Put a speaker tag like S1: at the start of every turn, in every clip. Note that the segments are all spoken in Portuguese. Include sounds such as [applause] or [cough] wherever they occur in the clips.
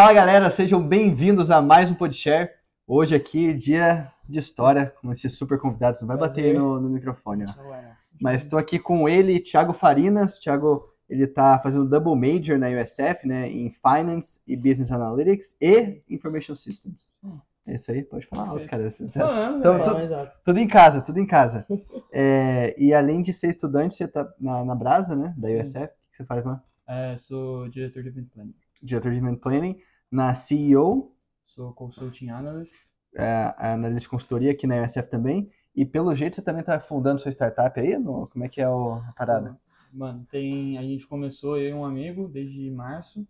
S1: Fala galera, sejam bem-vindos a mais um Podshare. Hoje aqui, dia de história, com esses super convidados. Não vai bater aí no, no microfone, ó.
S2: É.
S1: Mas estou aqui com ele, Thiago Farinas. Thiago, ele tá fazendo double major na USF, né, em Finance e Business Analytics e Information Systems.
S2: Hum.
S1: É isso aí, pode falar alto, cara.
S2: Falando, [laughs]
S1: Então,
S2: velho.
S1: tu-
S2: Fala, exato.
S1: Tudo em casa, tudo em casa. [laughs] É, e além de ser estudante, você tá na, na Brasa, né, da. USF. O que você faz lá?
S2: É, sou diretor de Event Planning.
S1: Diretor de Event Planning, na CEO,
S2: Sou Consulting Analyst.
S1: é, analista de consultoria aqui na USF também. E pelo jeito você também está fundando sua startup aí? No, como é que é o- a parada?
S2: Mano, tem, a gente começou, eu e um amigo, desde março.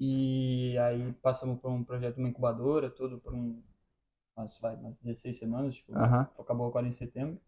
S2: E aí passamos por um projeto, uma incubadora, tudo por um, umas, vai, umas 16 semanas, tipo, acabou agora em setembro.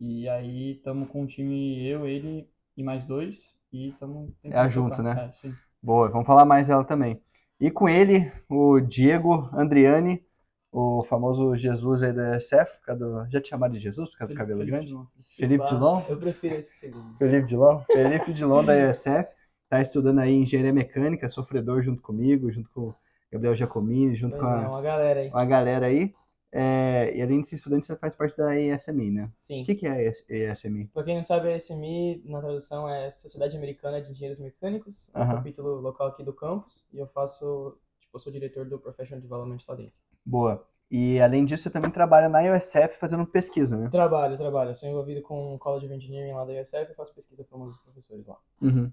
S2: E aí estamos com um time, eu, ele e mais dois. E estamos
S1: É a junto, né?
S2: É, sim.
S1: Boa, vamos falar mais dela também. E com ele, o Diego Andriani, o famoso Jesus aí da causa do- já te chamaram de Jesus por causa do cabelo
S2: Felipe
S1: grande?
S2: Dilon.
S1: Felipe Dilon?
S3: Eu prefiro esse segundo.
S1: Felipe Dilon, Felipe Dilon da USF, tá estudando aí engenharia mecânica, sofredor junto comigo, junto com o Gabriel Giacomini, junto com
S3: É
S1: a,
S3: uma galera aí.
S1: com a galera aí. É, e além de ser estudante, você faz parte da ESMI, né?
S3: Sim.
S1: O que, que é a ESMI?
S3: Pra quem não sabe, a SMI, na tradução, é Sociedade Americana de Engenheiros Mecânicos, é um capítulo local aqui do campus, e eu faço, tipo, eu sou diretor do Professional Development lá dentro.
S1: Boa. E além disso, você também trabalha na USF fazendo pesquisa, né?
S3: Trabalho, trabalho. Eu sou envolvido com o College of Engineering lá da USF e faço pesquisa para alguns professores lá.
S1: Uhum.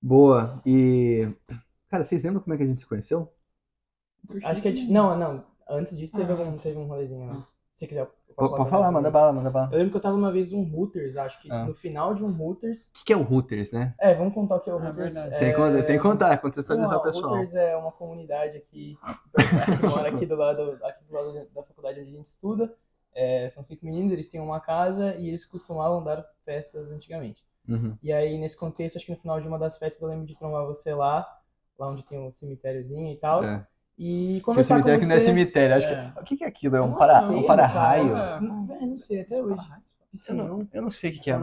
S1: Boa. E. Cara, vocês lembram como é que a gente se conheceu?
S3: Acho que é. Não, não. Antes disso teve,
S2: Ah,
S3: algum, teve um rolezinho antes. Se quiser,
S1: Pode falar,
S3: você
S1: manda bala, manda bala.
S3: Eu lembro que eu tava uma vez num Hooters, acho que
S1: Ah.
S3: no final de um Hooters.
S1: O que, que é o Hooters, né?
S3: É, vamos contar o que é o
S2: Ah,
S3: Hooters.
S2: verdade.
S1: Tem, que, contar- tem que contar, contextualizar o pessoal.
S3: Hooters é uma comunidade aqui, que mora aqui do lado, aqui do lado da faculdade onde a gente estuda. É, são cinco meninos, eles têm uma casa e eles costumavam dar festas antigamente.
S1: Uhum.
S3: E aí, nesse contexto, acho que no final de uma das festas eu lembro de trombar você lá, lá onde tem um cemitériozinho e tal.
S1: É.
S3: E conversar com
S1: cemitério que
S3: você...
S1: não é cemitério. Acho
S2: É.
S1: que... O que, que é aquilo? É um, para...
S3: não,
S1: um para-raio?
S3: cara. Não, é, não sei, até hoje.
S1: Eu não, eu não sei o que, que é.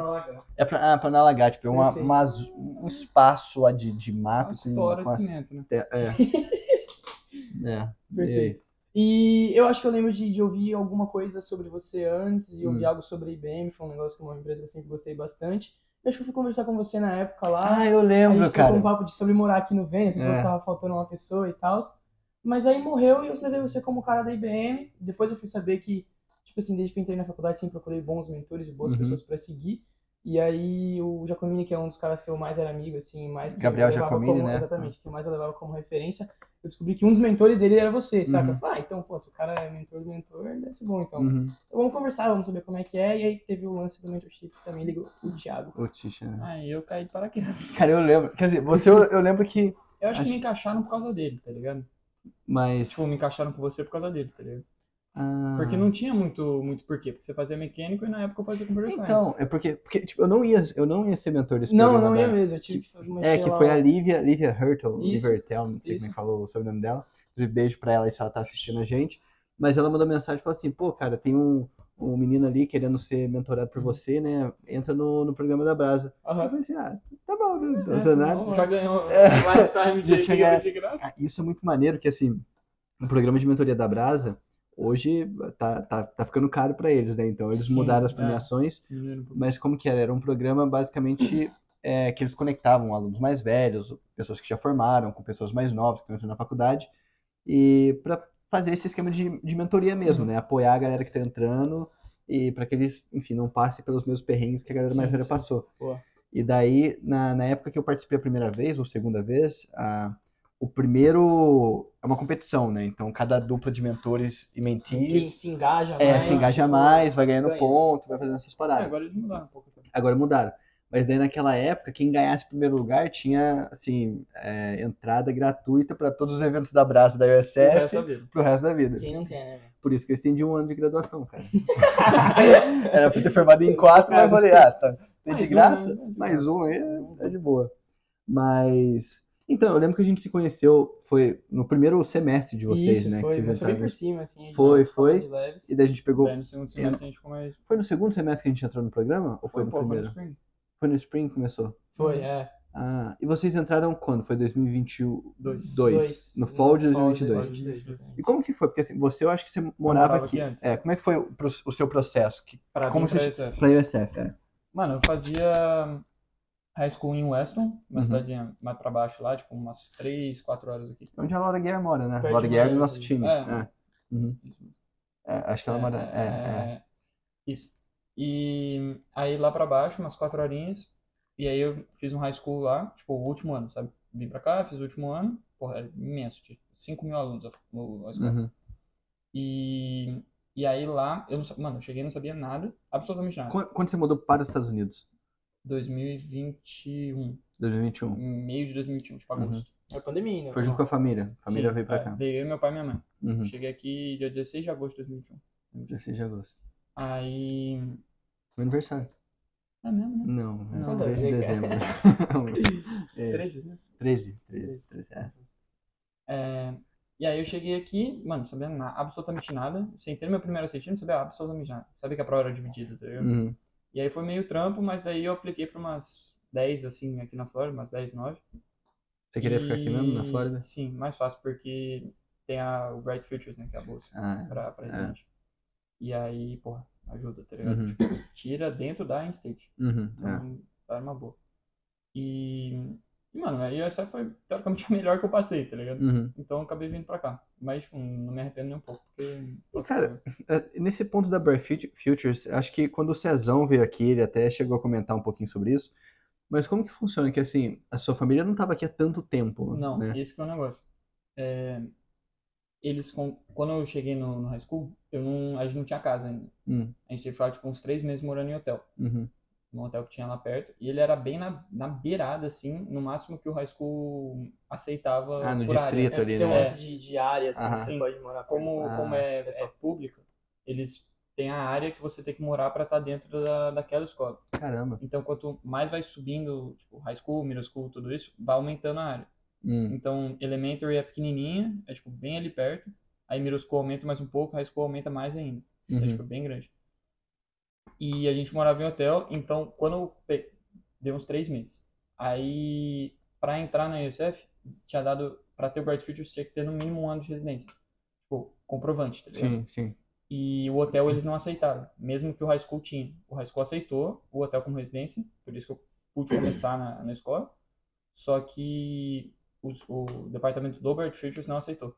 S1: É pra, ah, pra não alagar, tipo, é uma, uma um espaço lá de, de
S2: Uma
S1: mato com,
S2: história
S1: com
S2: de
S1: as...
S2: cimento, né?
S1: É. [laughs] é.
S3: Perfeito. E eu acho que eu lembro de, de ouvir alguma coisa sobre você antes e ouvir
S1: Hum.
S3: algo sobre a IBM, foi um negócio que uma empresa que eu sempre gostei bastante. Eu acho que eu fui conversar com você na época lá.
S1: Ah, eu
S3: a
S1: lembro,
S3: gente
S1: cara.
S3: um papo de sobre morar aqui no Vênice, você falou
S1: É.
S3: que tava faltando uma pessoa e tal. Mas aí morreu e eu levei você como cara da IBM. Depois eu fui saber que, tipo assim, desde que eu entrei na faculdade, sempre procurei bons mentores e boas
S1: Uhum.
S3: pessoas pra seguir. E aí o Giacomini, que é um dos caras que eu mais era amigo, assim, mais que
S1: Gabriel
S3: eu levava
S1: Giacomini,
S3: como,
S1: né?
S3: Exatamente, que eu mais eu levava como referência. Eu descobri que um dos mentores dele era você, saca?
S1: Uhum.
S3: Ah, então, pô, se o cara é mentor do mentor, deve ser bom, então.
S1: Uhum.
S3: Então vamos conversar, vamos saber como é que é. E aí teve o lance do mentorship que também ligou o Thiago.
S1: O Tisha, né?
S2: Aí eu caí de paraquedas.
S1: Cara, eu lembro. Quer dizer, você eu, eu lembro que.
S2: Eu acho que
S1: Acho-
S2: me encaixaram por causa dele, tá ligado?
S1: Mas.
S2: Tipo, me encaixaram com você por causa dele, tá ligado?
S1: ah,
S2: Porque não tinha muito, muito porquê. Porque você fazia mecânico e na época eu fazia computer science.
S1: Então, é porque, porque tipo, eu não ia, eu não ia ser mentor desse
S3: Não,
S1: programa
S3: não ia
S1: da-
S3: mesmo. Eu tive que fazer uma
S1: É, que
S3: sei
S1: foi
S3: lá,
S1: a Lívia, Lívia Hurtle, Hurtel, não sei
S3: isso.
S1: como é que falou o sobrenome dela. Inclusive, beijo pra ela se ela tá assistindo a gente. Mas ela mandou mensagem e falou assim, pô, cara, tem um, um menino ali querendo ser mentorado por você, né? Entra no, no programa da Brasa. Eu
S3: Aham.
S1: falei assim, ah, tá bom, né? Não tô
S2: É,
S1: nada.
S2: senão já ganhou [laughs]
S1: É.
S2: lifetime de,
S1: tinha
S2: de, graça.
S1: Ah, Isso é muito maneiro, que assim, o programa de mentoria da Brasa, hoje tá, tá, tá ficando caro pra eles, né? Então eles
S2: Sim,
S1: mudaram as
S2: é.
S1: premiações, mas como que era? Era um programa basicamente é, que eles conectavam alunos mais velhos, pessoas que já formaram, com pessoas mais novas que estão entrando na faculdade, e para fazer esse esquema de, de mentoria mesmo,
S2: Uhum.
S1: né? Apoiar a galera que tá entrando e para que eles, enfim, não passem pelos mesmos perrengues que a galera mais
S2: Sim,
S1: velha
S2: sim.
S1: passou.
S3: Boa.
S1: E daí, na, na época que eu participei a primeira vez, ou segunda vez, a, o primeiro é uma competição, né? Então, cada dupla de mentores e
S3: Quem
S1: mentees
S3: se engaja
S1: é,
S3: mais.
S1: se engaja mais, vai ganhando
S3: ganha.
S1: ponto, vai fazendo essas
S2: É,
S1: paradas.
S2: agora eles mudaram um pouco também.
S1: Agora mudaram. Mas daí naquela época, quem ganhasse o primeiro lugar tinha, assim, é, entrada gratuita para todos os eventos da Brasa da
S2: O resto
S1: USF
S2: da vida.
S1: pro resto da vida.
S3: Quem não quer, né?
S1: Por isso que eu estendi um ano de graduação, cara. [laughs] Era pra ter formado em quatro, mas eu falei, ah, tá, tem de
S2: Mais um,
S1: graça,
S2: né?
S1: mais um aí é- é de boa. Mas, então, eu lembro que a gente se conheceu, foi no primeiro semestre de vocês,
S3: Isso,
S1: né?
S3: foi,
S1: que vocês
S3: mas foi
S1: entraram.
S3: por cima, assim. a gente
S1: Foi, foi.
S3: de leves.
S1: E daí a gente pegou.
S2: Daí no segundo semestre a gente ficou mais.
S1: Foi no segundo semestre que a gente entrou no programa? Ou foi, no
S2: um pouco
S1: primeiro?
S2: Spring.
S1: Foi no Spring que começou?
S3: Foi, é.
S1: Ah, e vocês entraram quando? Foi 2022?
S2: Dois.
S3: Dois.
S1: No fall de
S3: Fall
S1: 2022.
S3: 2022.
S1: E como que foi? Porque assim, você, eu acho que você morava,
S2: morava
S1: aqui.
S2: aqui antes.
S1: É, como é que foi o, o seu processo? Que,
S2: Pra
S1: como
S2: vir pra
S1: você...
S2: USF.
S1: Pra USF, é.
S2: Mano, eu fazia high school em Weston, uma
S1: Uhum.
S2: cidadezinha mais pra baixo lá, tipo umas 3, 4 horas aqui.
S1: Onde a Laura Guerra mora, né?
S3: Perto
S1: Laura Guerra é do nosso time.
S2: É.
S1: É. Uhum. É, acho que ela mora... É, é.
S2: Isso. E aí lá pra baixo, umas 4 horinhas, e aí eu fiz um high school lá, tipo, o último ano, sabe? Vim pra cá, fiz o último ano, porra, era imenso, tipo, 5 mil alunos a, escola.
S1: Uhum.
S2: E, e aí lá, eu não sabia, mano, eu cheguei e não sabia nada, absolutamente nada.
S1: Quando, quando você mudou para os Estados Unidos?
S2: 2021,
S1: 2021.
S2: em meio de 2021, tipo agosto.
S3: É a pandemia, né?
S1: Foi junto com a família. A família
S2: Sim,
S1: veio pra
S2: é,
S1: cá.
S2: Veio eu, meu pai e minha mãe.
S1: Uhum.
S2: Cheguei aqui dia 16 de agosto de 2021.
S1: 16 de agosto.
S2: Aí.
S1: Meu aniversário.
S2: É mesmo, né?
S1: Não, é
S2: Não,
S1: 13 de [laughs]
S3: é que-
S1: dezembro. é,
S2: 13, né?
S1: 13. 13, 13, é.
S2: É, e aí eu cheguei aqui, mano, sabia na- absolutamente nada. Sentei no meu primeiro assistir, não sabia absolutamente nada. Sabia que a prova era dividida, tá ligado?
S1: Uhum.
S2: E aí foi meio trampo, mas daí eu apliquei pra umas 10, assim, aqui na Flórida, umas 10, 9.
S1: Você queria ficar aqui mesmo, na
S2: E-
S1: Flórida?
S2: Sim, mais fácil, porque tem a, o Bright Futures, né, que é a bolsa
S1: Ah,
S2: pra, pra
S1: É.
S2: residente. E aí, porra, ajuda, tá ligado?
S1: Uhum.
S2: Tipo, tira dentro da in-state.
S1: uhum. é.
S2: Então, tá boa. E, e, mano, a USF foi teoricamente [laughs] a melhor que eu passei, tá ligado?
S1: Uhum.
S2: Então eu acabei vindo pra cá. Mas, tipo, não me arrependo nem um pouco, porque...
S1: E, cara, É, Nesse ponto da Fut- Futures, acho que quando o Cezão veio aqui, ele até chegou a comentar um pouquinho sobre isso. Mas como que funciona? Que assim, a sua família não estava aqui há tanto tempo,
S2: Não,
S1: né?
S2: esse que é o negócio. É, eles, com- quando eu cheguei no, no high school, eu não, a gente não tinha casa ainda.
S1: Hum,
S2: A gente teve que ficar, tipo, uns três meses morando em hotel.
S1: uhum.
S2: Num hotel que tinha lá perto. E ele era bem na, na beirada, assim, no máximo que o high school aceitava
S1: Ah, no
S2: por área.
S1: distrito
S3: É,
S1: ali,
S3: tem um
S1: né?
S3: lance de, de área, assim,
S1: Aham.
S3: que você
S2: Sim.
S3: pode morar
S2: como,
S1: Ah.
S2: como é, é pública, eles têm a área que você tem que morar para estar dentro da, daquela escola.
S1: Caramba.
S2: Então, quanto mais vai subindo, tipo, high school, middle school, tudo isso, vai aumentando a área.
S1: Hum,
S2: Então, elementary é pequenininha, é tipo bem ali perto. Aí middle school aumenta mais um pouco, high school aumenta mais ainda. É
S1: uhum.
S2: tipo bem grande. E a gente morava em hotel, então quando eu pe... deu uns três meses. Aí, para entrar na USF, tinha dado, para ter o Bright Futures, tinha que ter no mínimo um ano de residência. Tipo, comprovante, tá ligado?
S1: Sim, sim.
S2: E o hotel eles não aceitaram, mesmo que o high school tinha. O high school aceitou o hotel como residência, por isso que eu pude começar na, na escola. Só que os- o departamento do Bright Futures não aceitou.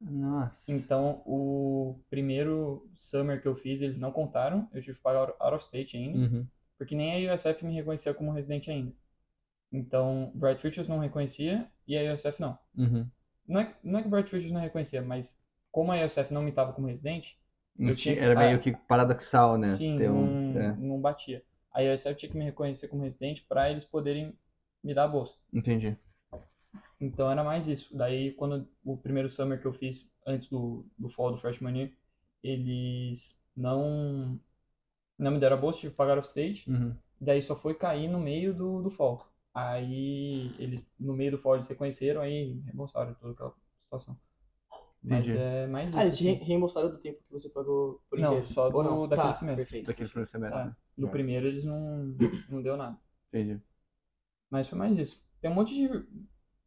S1: Nossa.
S2: Então, o primeiro summer que eu fiz, eles não contaram. Eu tive que pagar out of state ainda,
S1: Uhum.
S2: porque nem a USF me reconhecia como residente ainda. Então, Bright Futures não reconhecia e a USF não.
S1: Uhum.
S2: Não é, não é que o Bright Futures não reconhecia, mas como a USF não me tava como residente,
S1: Não
S2: Eu
S1: tinha-
S2: que-
S1: Era meio que paradoxal, né?
S2: Sim,
S1: Ter
S2: não,
S1: um... é,
S2: não batia. A USF tinha que me reconhecer como residente para eles poderem me dar a bolsa.
S1: entendi.
S2: Então era mais isso. Daí, quando o primeiro summer que eu fiz antes do, do fall do freshman year, eles não não me deram a bolsa, tive que pagar off stage.
S1: Uhum.
S2: Daí só foi cair no meio do, do fall. Aí eles no meio do fall eles reconheceram aí reembolsaram toda aquela situação. Mas
S1: Entendi.
S2: é mais isso.
S3: Ah, eles
S2: assim.
S3: reembolsaram do tempo que você pagou por
S2: Não,
S3: inteiro?
S2: só
S3: Ou
S2: do-
S3: não?
S2: daquele
S3: Tá,
S2: semestre.
S3: Perfeito.
S1: Daquele primeiro semestre.
S2: Tá.
S1: né?
S2: No
S1: Já.
S2: primeiro eles não não deu nada.
S1: Entendi.
S2: Mas foi mais isso. Tem um monte de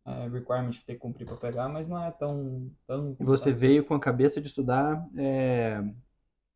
S2: é, requirement que tem que cumprir pra pegar, mas não é tão. tão
S1: E você
S2: complicado.
S1: veio com a cabeça de estudar é,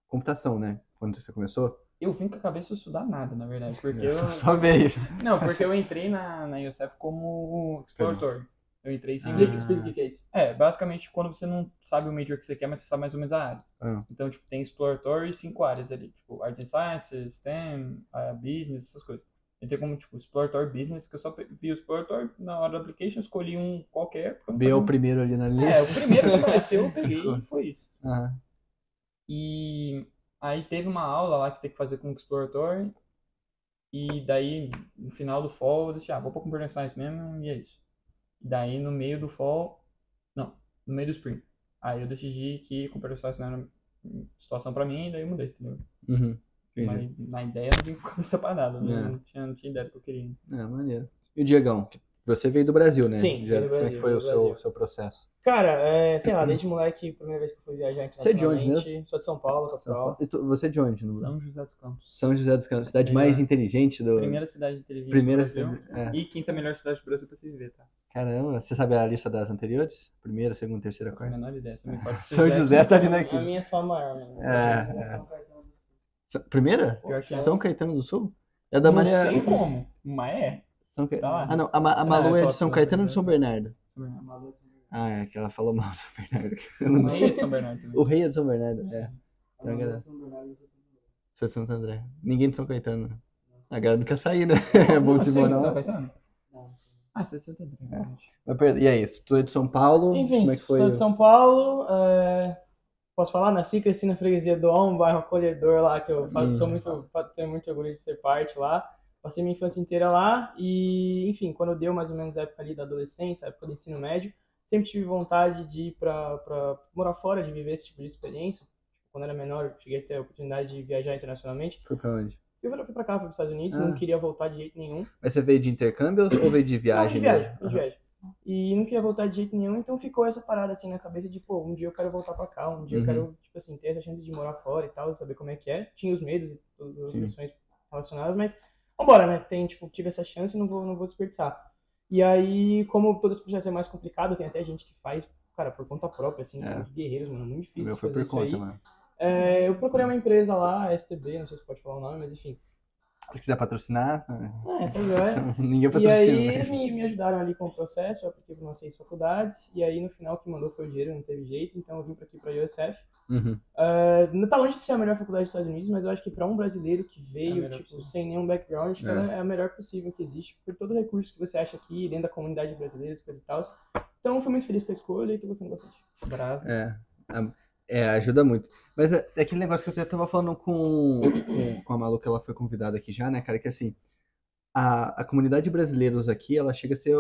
S1: computação, né? Quando você começou?
S2: Eu vim com a cabeça de estudar nada, na verdade. [laughs] Porque eu.
S1: Só veio.
S2: Não, porque eu entrei na, na USF como explorador. Eu entrei sem.
S3: Explica, explica o que é isso.
S2: É, basicamente quando você não sabe o major que você quer, mas você sabe mais ou menos a área.
S1: Ah.
S2: Então, tipo, tem exploratory e cinco áreas ali. Tipo, Arts and Sciences, STEM, ah, Business, essas coisas. Entrei como, tipo, exploratório Business, que eu só vi o exploratório na hora da application, escolhi um qualquer.
S1: B é o primeiro ali na lista.
S2: É, o primeiro que [laughs] apareceu, eu peguei e foi isso.
S1: Aham.
S2: E aí teve uma aula lá que tem que fazer com o Exploratory. E daí, no final do fall, eu decidi, ah, vou pra Computer Science mesmo, e é isso. Daí, no meio do fall, não, no meio do spring. Aí eu decidi que Computer Science não era situação pra mim, e daí eu mudei, entendeu?
S1: Uhum.
S2: Na ideia não cabeça pra nada, né?
S1: É.
S2: não, tinha, não tinha ideia do que eu queria.
S1: É, maneiro. E o Diegão? Você veio do Brasil, né?
S3: Sim,
S1: Já,
S3: veio do
S1: como é que
S3: Brasil,
S1: foi o seu,
S3: Brasil.
S1: seu processo?
S3: Cara, é, sei lá, [clears throat] desde moleque, primeira vez que eu fui viajar
S1: Você é de onde
S3: internacionalmente. Sou de São Paulo,
S1: São
S3: capital.
S1: Paulo. E tu- você é de onde? No...
S2: São José dos Campos.
S1: São José dos Campos, cidade
S2: Melhor.
S1: mais inteligente do.
S2: Primeira cidade inteligente
S1: Primeira
S2: do Brasil.
S1: cidade- é.
S2: E quinta melhor cidade do Brasil pra se viver, tá?
S1: Caramba, você sabe a lista das anteriores? Primeira, segunda, terceira,
S2: Não a
S1: quarta?
S2: menor ideia. Só me que
S1: São José tá vindo
S3: A
S1: aqui.
S3: minha é só a maior, mano.
S1: É, é.
S3: São Caetano
S1: Primeira?
S2: Pior que é.
S1: São Caetano do Sul? É da
S2: Não
S1: Maria.
S2: sei como, mas é.
S1: São Ca-
S2: Tá.
S1: Ah, não. A, Ma- a Malu
S2: Ah,
S1: é de São Caetano ou de São Bernardo?
S2: São Bernardo.
S1: Ah, é que ela falou mal de São Bernardo. [laughs]
S2: O rei é de São Bernardo também.
S1: O rei é de São Bernardo, é. Então, galera, Sou de Santo André. Ninguém de São Caetano. A galera não quer sair, né? [laughs] É bom de
S2: Você é de São. Caetano? Ah, você é de Santo André,
S1: pera- E aí, tu é de São Paulo?
S3: Enfim,
S1: como é que foi?
S3: sou de São Paulo. é, Posso falar? Nasci e cresci na freguesia do Om, um bairro acolhedor lá, que eu faço, sou muito, tenho muito orgulho de ser parte lá. Passei minha infância inteira lá e, enfim, quando deu mais ou menos a época ali da adolescência, a época do ensino médio, sempre tive vontade de ir pra morar fora, de viver esse tipo de experiência. Quando era menor, eu cheguei a ter a oportunidade de viajar internacionalmente.
S1: Foi pra onde?
S3: Eu fui pra cá, fui pros Estados Unidos,
S1: Ah.
S3: não queria voltar de jeito nenhum.
S1: Mas você veio de intercâmbio ou veio de viagem?
S3: Não, de viagem,
S1: mesmo?
S3: de viagem. E não queria voltar de jeito nenhum, então ficou essa parada assim na cabeça de, pô, um dia eu quero voltar pra cá, um dia
S1: Uhum.
S3: eu quero, tipo assim, ter essa chance de morar fora e tal, saber como é que é. Tinha os medos e todas as
S1: Sim.
S3: questões relacionadas, mas vambora, né? Tem, tipo, tive essa chance e não vou, não vou desperdiçar. E aí, como todo esse processo é mais complicado, tem até gente que faz, cara, por conta própria, assim,
S1: É.
S3: são guerreiros, mano, muito
S1: O
S3: difícil
S1: meu foi
S3: fazer
S1: por
S3: isso
S1: conta,
S3: aí.
S1: mano.
S3: É, eu procurei uma empresa lá, a STB, não sei se pode falar o nome, mas enfim.
S1: Se quiser patrocinar,
S3: É, [laughs] joia.
S1: ninguém
S3: E
S1: patrocina.
S3: aí
S1: né?
S3: eles me, me ajudaram ali com o processo, eu apliquei para umas seis faculdades, e aí no final que mandou foi o dinheiro, não teve jeito, então eu vim para aqui para a USF.
S1: Uhum.
S3: Uh, não tá longe de ser a melhor faculdade dos Estados Unidos, mas eu acho que para um brasileiro que
S2: É
S3: veio,
S2: melhor
S3: tipo,
S2: possível.
S3: sem nenhum background,
S1: É.
S3: ela é a melhor possível que existe, por todo o recurso que você acha aqui, dentro da comunidade brasileira, coisa e tal. Então fui muito feliz com a escolha e tô gostando bastante.
S2: Brasa.
S1: É, é, ajuda muito. Mas é, é aquele negócio que eu até tava falando com, com, com a Malu, que ela foi convidada aqui já, né, cara? Que assim, a, a comunidade de brasileiros aqui, ela chega a ser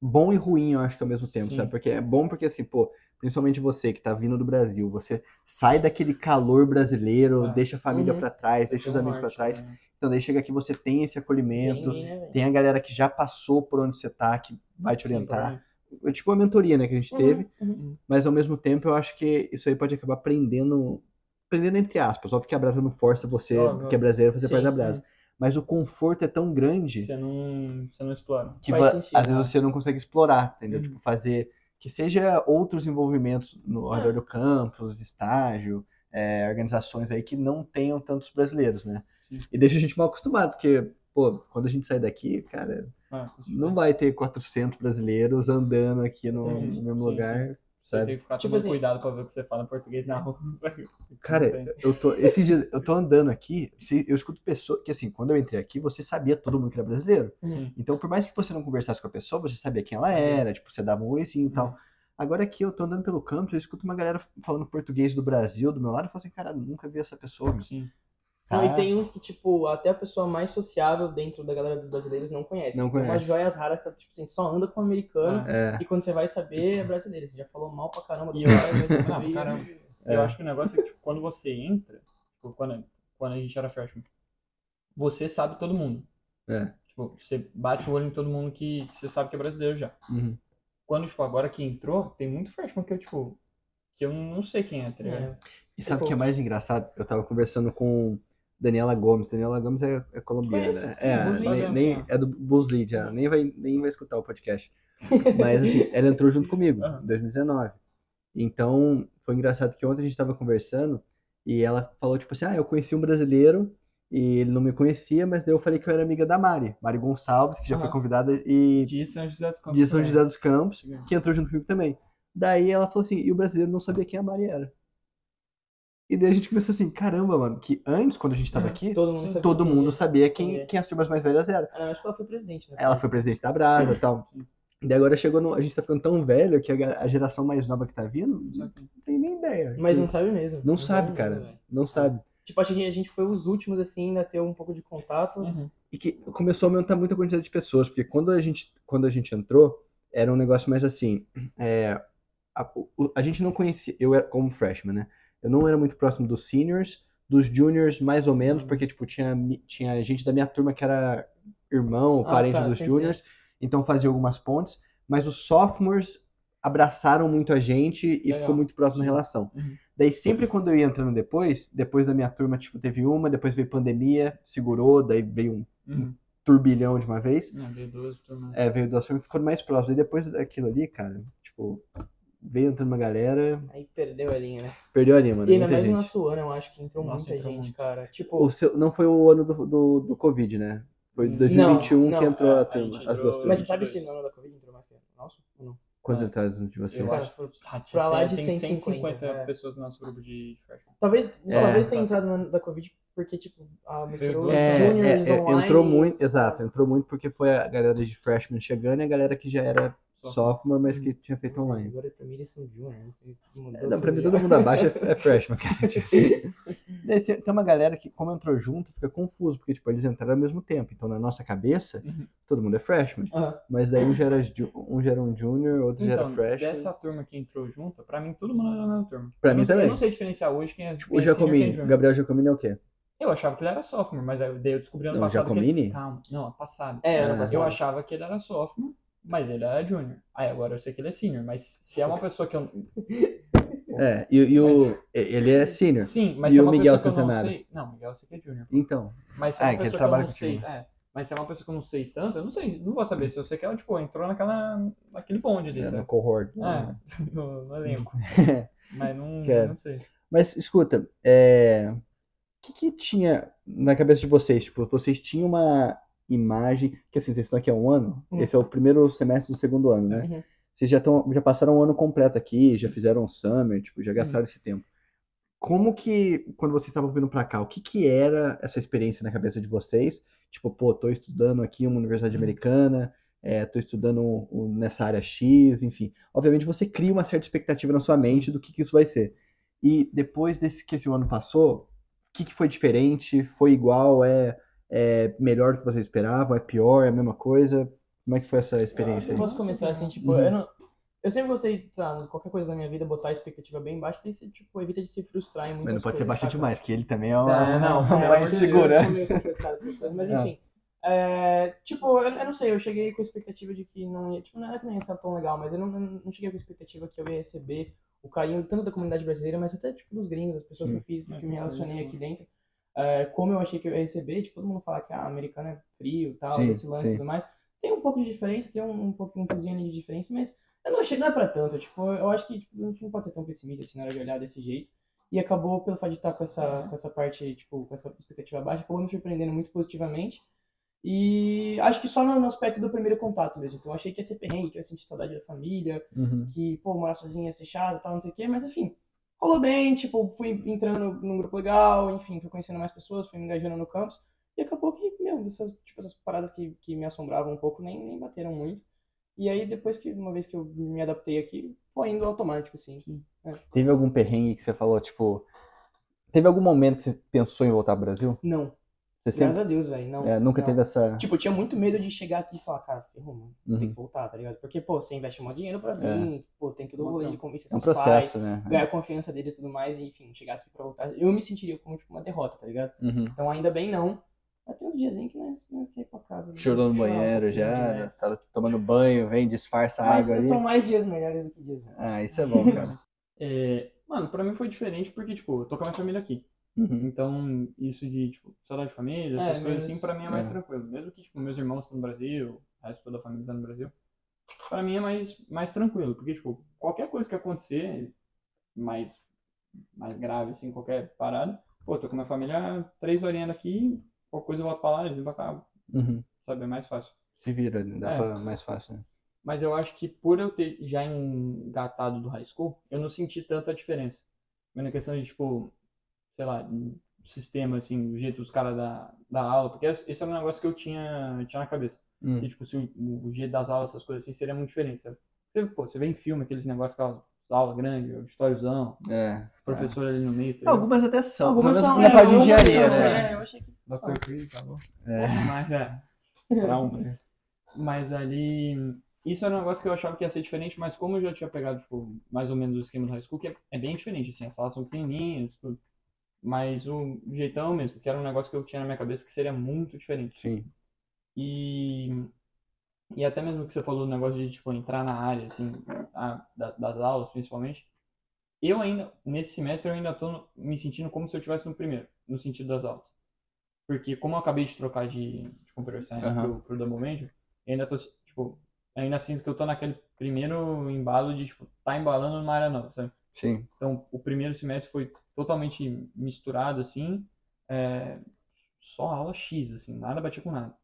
S1: bom e ruim, eu acho que ao mesmo tempo,
S2: Sim.
S1: sabe? Porque é bom porque, assim, pô, principalmente você que tá vindo do Brasil, você sai daquele calor brasileiro,
S2: É.
S1: deixa a família
S3: Uhum.
S1: pra trás,
S2: Você
S1: deixa os amigos pra
S2: norte,
S1: trás.
S2: né?
S1: Então daí chega aqui, você tem esse acolhimento,
S3: né,
S1: tem a galera que já passou por onde você tá, que vai te
S2: Sim,
S1: orientar. É tipo a mentoria, né, que a gente teve.
S3: Uhum, uhum.
S1: Mas ao mesmo tempo eu acho que isso aí pode acabar prendendo. Prendendo entre aspas. Óbvio que a brasa não força você,
S2: Óbvio.
S1: que é brasileiro, fazer parte da brasa. Mas o conforto é tão grande
S2: Você não, você não explora.
S1: que
S3: Faz sentido,
S1: às
S3: né?
S1: vezes você não consegue explorar, entendeu?
S2: Uhum.
S1: Tipo, fazer. Que seja outros envolvimentos no
S3: É.
S1: redor do campus, estágio, é, organizações aí que não tenham tantos brasileiros, né?
S2: Sim.
S1: E deixa a gente mal acostumado, porque, pô, quando a gente sai daqui, cara,
S2: Ah, certeza.
S1: não vai ter 400 brasileiros andando aqui no, mesmo
S2: sim,
S1: lugar,
S2: Você
S1: sabe?
S2: tem que ficar
S3: Tipo
S2: tomando
S3: assim-
S2: cuidado pra ver o que você fala em português na rua. [laughs]
S1: Cara, eu tô, esses dias, eu tô andando aqui, eu escuto pessoas, que assim, quando eu entrei aqui, você sabia todo mundo que era brasileiro.
S2: Sim.
S1: Então, por mais que você não conversasse com a pessoa, você sabia quem ela era, tipo, você dava um oizinho e tal. Agora aqui, eu tô andando pelo campus, eu escuto uma galera falando português do Brasil, do meu lado, e falo assim, cara, nunca vi essa pessoa.
S2: Sim.
S1: Tá?
S3: Não, e tem uns que, tipo, até a pessoa mais sociável dentro da galera dos brasileiros não conhece.
S1: Não
S3: tem umas
S1: conhece.
S3: joias raras que, tipo assim, só anda com americano.
S1: É,
S3: E quando você vai saber, é brasileiro. Você já falou mal pra caramba
S2: E eu- Ah,
S3: descobrir.
S2: caramba.
S1: É.
S2: Eu acho que o negócio é que, tipo, quando você entra, tipo, quando, quando a gente era freshman, você sabe todo mundo.
S1: é.
S2: Tipo, você bate o olho em todo mundo que, que você sabe que é brasileiro já.
S1: uhum.
S2: Quando, tipo, agora que entrou, tem muito freshman que eu, tipo, que eu não sei quem é, tá ligado?
S3: É.
S1: E sabe o que é mais engraçado? Eu tava conversando com Daniela Gomes. Daniela Gomes é, é colombiana,
S3: Conheço,
S1: É, nem, nem- é do Buzz já. Nem vai, nem vai escutar o podcast. [laughs] Mas assim, ela entrou junto comigo, em 2019. Então, foi engraçado que ontem a gente tava conversando e ela falou, tipo assim, ah, eu conheci um brasileiro e ele não me conhecia, mas daí eu falei que eu era amiga da Mari, Mari Gonçalves, que já foi
S3: Aham.
S1: convidada e
S2: De São José dos Campos.
S1: de São. José dos Campos, que entrou junto comigo também. Daí ela falou assim, e o brasileiro não sabia quem a Mari era. E daí a gente começou assim, caramba, mano, que antes, quando a gente tava
S2: É,
S1: aqui,
S3: Todo mundo sabia
S1: todo
S3: quem
S1: mundo sabia quem,
S3: Quem
S1: as turmas mais velhas eram.
S3: Ah, não, acho que ela foi presidente, né?
S1: Ela foi presidente da Brasa e tal. Daí agora chegou no. A gente tá ficando tão velho que a, a geração mais nova que tá vindo não tem nem ideia.
S3: Mas não sabe mesmo.
S1: Não sabe,
S3: mesmo,
S1: cara.
S3: velho.
S1: Não sabe.
S3: Tipo, acho que a gente foi os últimos, assim, ainda a ter um pouco de contato.
S2: Uhum.
S1: E que começou a aumentar muito a quantidade de pessoas, porque quando a gente, quando a gente entrou, era um negócio mais assim. é, a, a gente não conhecia. Eu, como freshman, né? Eu não era muito próximo dos seniors, dos juniors, mais ou menos,
S2: Uhum.
S1: porque, tipo, tinha, tinha gente da minha turma que era irmão,
S3: Ah,
S1: parente
S3: tá,
S1: dos juniors. então fazia algumas pontes, mas os sophomores abraçaram muito a gente e
S2: Legal.
S1: ficou muito próximo a relação.
S2: Uhum.
S1: Daí sempre quando eu ia entrando depois, depois da minha turma, tipo, teve uma, depois veio pandemia, segurou, daí veio um
S2: Uhum.
S1: turbilhão de uma vez.
S2: Não, veio duas turmas.
S1: É, veio duas turmas e ficou mais próximo. Daí depois daquilo ali, cara, tipo, veio entrando uma galera,
S3: Aí perdeu a linha, né?
S1: perdeu a linha, mano.
S3: E ainda
S1: muita
S3: mais no
S1: gente.
S3: nosso ano, eu acho que entrou
S2: Nossa,
S3: muita
S2: entrou
S3: gente,
S2: muito.
S3: cara. Tipo,
S1: O seu, não foi o ano do, do, do Covid, né? Foi de
S3: Não,
S1: 2021 que
S3: não,
S1: entrou
S2: é,
S1: a
S2: a
S1: turma, as duas turmas.
S3: mas você sabe
S2: 22.
S3: se no ano da Covid entrou mais que nosso ou não?
S1: De vocês?
S2: eu
S3: Cara,
S2: acho.
S3: foi-
S2: Ah, tinha-
S3: pra lá de
S2: tem
S3: 150,
S2: 150
S3: é.
S2: pessoas no nosso grupo de freshman.
S3: Talvez,
S1: É.
S3: talvez tenha entrado no ano da Covid porque, tipo, a misturou os
S2: É,
S3: juniors
S1: É, é,
S3: online.
S1: entrou muito, exato, entrou muito porque foi a galera de freshman chegando e a galera que já era
S2: Sophomore.
S1: mas que tinha feito online.
S3: Agora pra mim eles são junior, né?
S1: É, Não, pra mim todo mundo abaixo é, [laughs] é freshman, cara. [laughs] Tipo, tem uma galera que, como entrou junto, fica confuso, porque, tipo, eles entraram ao mesmo tempo. Então, na nossa cabeça,
S2: Uhum.
S1: todo mundo é freshman.
S3: Aham.
S1: Mas daí um já era, um já era um junior, outro já era
S2: Então,
S1: freshman.
S2: dessa turma que entrou junto, pra mim todo mundo era da mesma turma.
S1: Pra
S2: Eu
S1: mim
S2: sei-
S1: também.
S2: Eu não sei diferenciar hoje quem é,
S1: Tipo,
S2: quem
S1: o
S2: é é junior.
S1: Gabriel Giacomini é o quê?
S2: Eu achava que ele era sophomore, mas aí daí eu descobri ano
S1: Não,
S2: passado que
S1: Giacomini?
S2: ele... Calma, não, passado.
S3: É,
S1: Ah.
S3: passado.
S2: Eu achava que ele era sophomore, mas ele era junior. Aí agora eu sei que ele é senior, mas se é uma [laughs] pessoa que eu...
S1: É, e, e o. Ele é senior.
S2: Sim, mas
S1: E
S2: se é
S1: o
S2: uma
S1: Miguel
S2: pessoa que eu não
S1: Centenário?
S2: sei... Não, Miguel eu sei que é junior.
S1: Então.
S2: Mas se é
S1: Ah,
S2: uma
S1: é que ele
S2: pessoa que eu
S1: trabalha
S2: não sei... É, mas se é uma pessoa que eu não sei tanto, eu não sei, não vou saber se eu sei que ela, tipo, entrou naquela, naquele bonde ali,
S1: É, no cohort.
S2: É, [laughs] no, no elenco. [laughs] Mas não,
S1: Quero.
S2: não sei.
S1: Mas escuta, é... o que, que tinha na cabeça de vocês? Tipo, vocês tinham uma imagem. Que assim, vocês estão aqui há um ano.
S3: Hum.
S1: Esse é o primeiro semestre do segundo ano, né?
S3: Uhum.
S1: Vocês já, tão, já passaram um ano completo aqui, já fizeram um summer, tipo, já gastaram esse tempo. Como que, quando vocês estavam vindo pra cá, o que que era essa experiência na cabeça de vocês? Tipo, pô, tô estudando aqui uma universidade
S2: Uhum.
S1: americana, é, tô estudando um- um- nessa área X, enfim. Obviamente você cria uma certa expectativa na sua mente do que que isso vai ser. E depois desse que esse ano passou, o que que foi diferente? Foi igual? É, é melhor do que vocês esperavam? É pior? É a mesma coisa? Como é que foi essa
S3: Eu,
S1: experiência
S3: eu
S1: aí?
S3: posso começar assim, tipo,
S1: Uhum.
S3: eu, não- eu sempre gostei, sei lá, qualquer coisa na minha vida, botar a expectativa bem baixa, daí você, tipo, evita de se frustrar em muitas
S1: Mas não pode ser
S3: coisas,
S1: baixo
S3: saca?
S1: demais, que ele também é uma,
S2: não, [laughs]
S1: uma
S2: é,
S1: mais
S2: eu- eu
S1: insegurança.
S3: Eu mas [laughs]
S1: Ah.
S3: enfim. É, tipo, eu, eu não sei, eu cheguei com a expectativa de que não ia, tipo, não era que não ia ser tão legal, mas eu não, não, não cheguei com a expectativa que eu ia receber o carinho tanto da comunidade brasileira, mas até, tipo, dos gringos, das pessoas
S1: Sim.
S3: que eu fiz,
S2: É,
S3: que me relacionei aqui dentro. É, como eu achei que eu ia receber, tipo, todo mundo fala que ah, americano é frio tal,
S1: Sim,
S3: esse lance
S1: sim.
S3: e tudo mais. Tem um pouco de diferença, tem um, um pouquinho um de diferença, mas eu não achei, não é pra tanto, tipo, eu acho que tipo, a gente não pode ser tão pessimista assim na hora de olhar desse jeito. E acabou, pelo fato de estar com essa, com essa parte, tipo, com essa expectativa baixa, acabou me surpreendendo muito positivamente. E acho que só no, no aspecto do primeiro contato mesmo. Então eu achei que ia ser perrengue, que eu ia sentir saudade da família,
S1: Uhum.
S3: que, pô, morar sozinho ia ser chato e tal, não sei o quê, mas enfim, rolou bem, tipo, fui entrando num grupo legal, enfim, fui conhecendo mais pessoas, fui me engajando no campus, e acabou que, meu, essas, tipo, essas paradas que, que me assombravam um pouco nem, nem bateram muito. E aí, depois que, uma vez que eu me adaptei aqui, foi indo automático, assim.
S1: Teve algum perrengue que você falou, tipo. Teve algum momento que você pensou em voltar pro Brasil?
S3: Não,
S1: Você
S3: graças
S1: sempre.
S3: a Deus, velho, não.
S1: é, nunca
S3: não.
S1: teve essa.
S3: Tipo, eu tinha muito medo de chegar aqui e falar, cara, ferrou, mano, tem
S1: Uhum.
S3: que voltar, tá ligado? Porque, pô, você investe um dinheiro pra
S1: É.
S3: vir, pô, tem todo o rolê de convencer
S1: É um
S3: seus pais,
S1: processo, né?
S3: ganhar a confiança dele e tudo mais, e enfim, chegar aqui pra voltar. Eu me sentiria como tipo, uma derrota, tá ligado?
S1: Uhum.
S3: Então ainda bem não. Mas tem um diazinho que nós, quer ir pra casa.
S1: Chorou no
S3: chorar um
S1: banheiro já,
S3: né?
S1: tá tomando banho, vem, disfarça a
S3: Mas
S1: água ali.
S3: são mais dias melhores do que dias ruins.
S1: Ah, isso é bom, cara. [laughs]
S2: É, mano, pra mim foi diferente porque, tipo, eu tô com a minha família aqui.
S1: Uhum.
S2: Então, isso de, tipo, saudade de família, essas
S3: É,
S2: coisas
S3: mas-
S2: assim, pra mim é mais
S1: é.
S2: tranquilo. Mesmo que, tipo, meus irmãos estão no Brasil, o resto toda a família tá no Brasil. Pra mim é mais, mais tranquilo, porque, tipo, qualquer coisa que acontecer, mais, mais grave, assim, qualquer parada, pô, tô com a minha família três horinhas daqui, qualquer coisa eu volto pra lá, eles vêm pra cá,
S1: Uhum.
S2: sabe, é mais fácil.
S1: Se vira, dá
S2: É.
S1: pra mais fácil, né?
S2: Mas eu acho que por eu ter já engatado do high school, eu não senti tanta diferença. Mas na questão de, tipo, sei lá, o sistema, assim, o jeito dos caras da, da aula, porque esse era um negócio que eu tinha, tinha na cabeça.
S1: Hum.
S2: E, tipo, se o, o jeito das aulas, essas coisas assim, seria muito diferente, sabe? Você, pô, você vê em filme aqueles negócios, aquelas aulas grandes, auditóriozão,
S1: É.
S2: professor ali no meio, tá?
S1: Algumas até são.
S3: Algumas são,
S1: na
S3: é,
S1: parte de engenharia,
S3: são,
S1: né?
S3: é, eu achei que...
S2: Dr. Chris, tá bom?
S1: É. [laughs]
S2: Mas é, traumas. Mas ali, isso era um negócio que eu achava que ia ser diferente, mas como eu já tinha pegado, tipo, mais ou menos o esquema do high school, que é, é bem diferente, assim, as salas são pequenininhas, tudo. Mas o jeitão mesmo, que era um negócio que eu tinha na minha cabeça que seria muito diferente.
S1: Sim.
S2: E E até mesmo que você falou do negócio de, tipo, entrar na área, assim, a- da- das aulas, principalmente. Eu ainda, nesse semestre, eu ainda tô me sentindo como se eu estivesse no primeiro, no sentido das aulas. Porque como eu acabei de trocar de, de Computer Science
S1: Aham.
S2: pro, pro Double Major, eu ainda tô, tipo, ainda sinto que eu tô naquele primeiro embalo de, tipo, tá embalando numa área nova, sabe?
S1: Sim.
S2: Então, o primeiro semestre foi totalmente misturado, assim, é, só aula X, assim, nada batia com nada.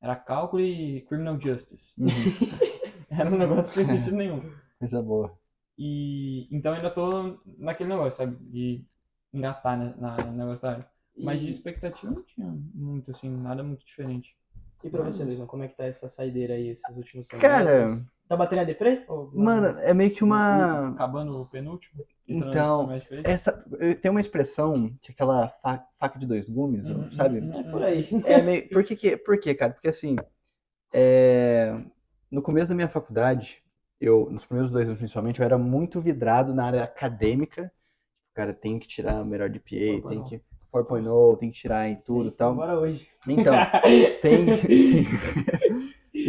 S2: Era cálculo e criminal justice.
S1: Uhum. [laughs]
S2: Era um negócio sem sentido nenhum.
S1: Coisa boa.
S2: E então ainda tô naquele negócio, sabe, de engatar né, na, no negócio da área. Mas de
S3: E,
S2: expectativa não tinha muito, assim, nada muito diferente.
S3: e pra você, Luizão, como é que tá essa saideira aí, esses últimos
S1: Cara-
S3: semestres? Tá batendo a deprê? Ou-
S1: Mano, é meio que uma.
S2: Acabando o penúltimo.
S1: Então. Essa, tem uma expressão que é aquela fa- faca de dois gumes,
S2: Uhum,
S1: sabe?
S2: uhum,
S3: É por aí.
S1: É meio, por que, que, por quê, cara? Porque assim, é, no começo da minha faculdade, eu, nos primeiros dois anos principalmente, eu era muito vidrado na área acadêmica. Cara, tem que tirar o melhor DPA, tem que 4.0, tem que tirar em tudo e tal.
S3: Bora hoje.
S1: Então, [laughs] [laughs] tem.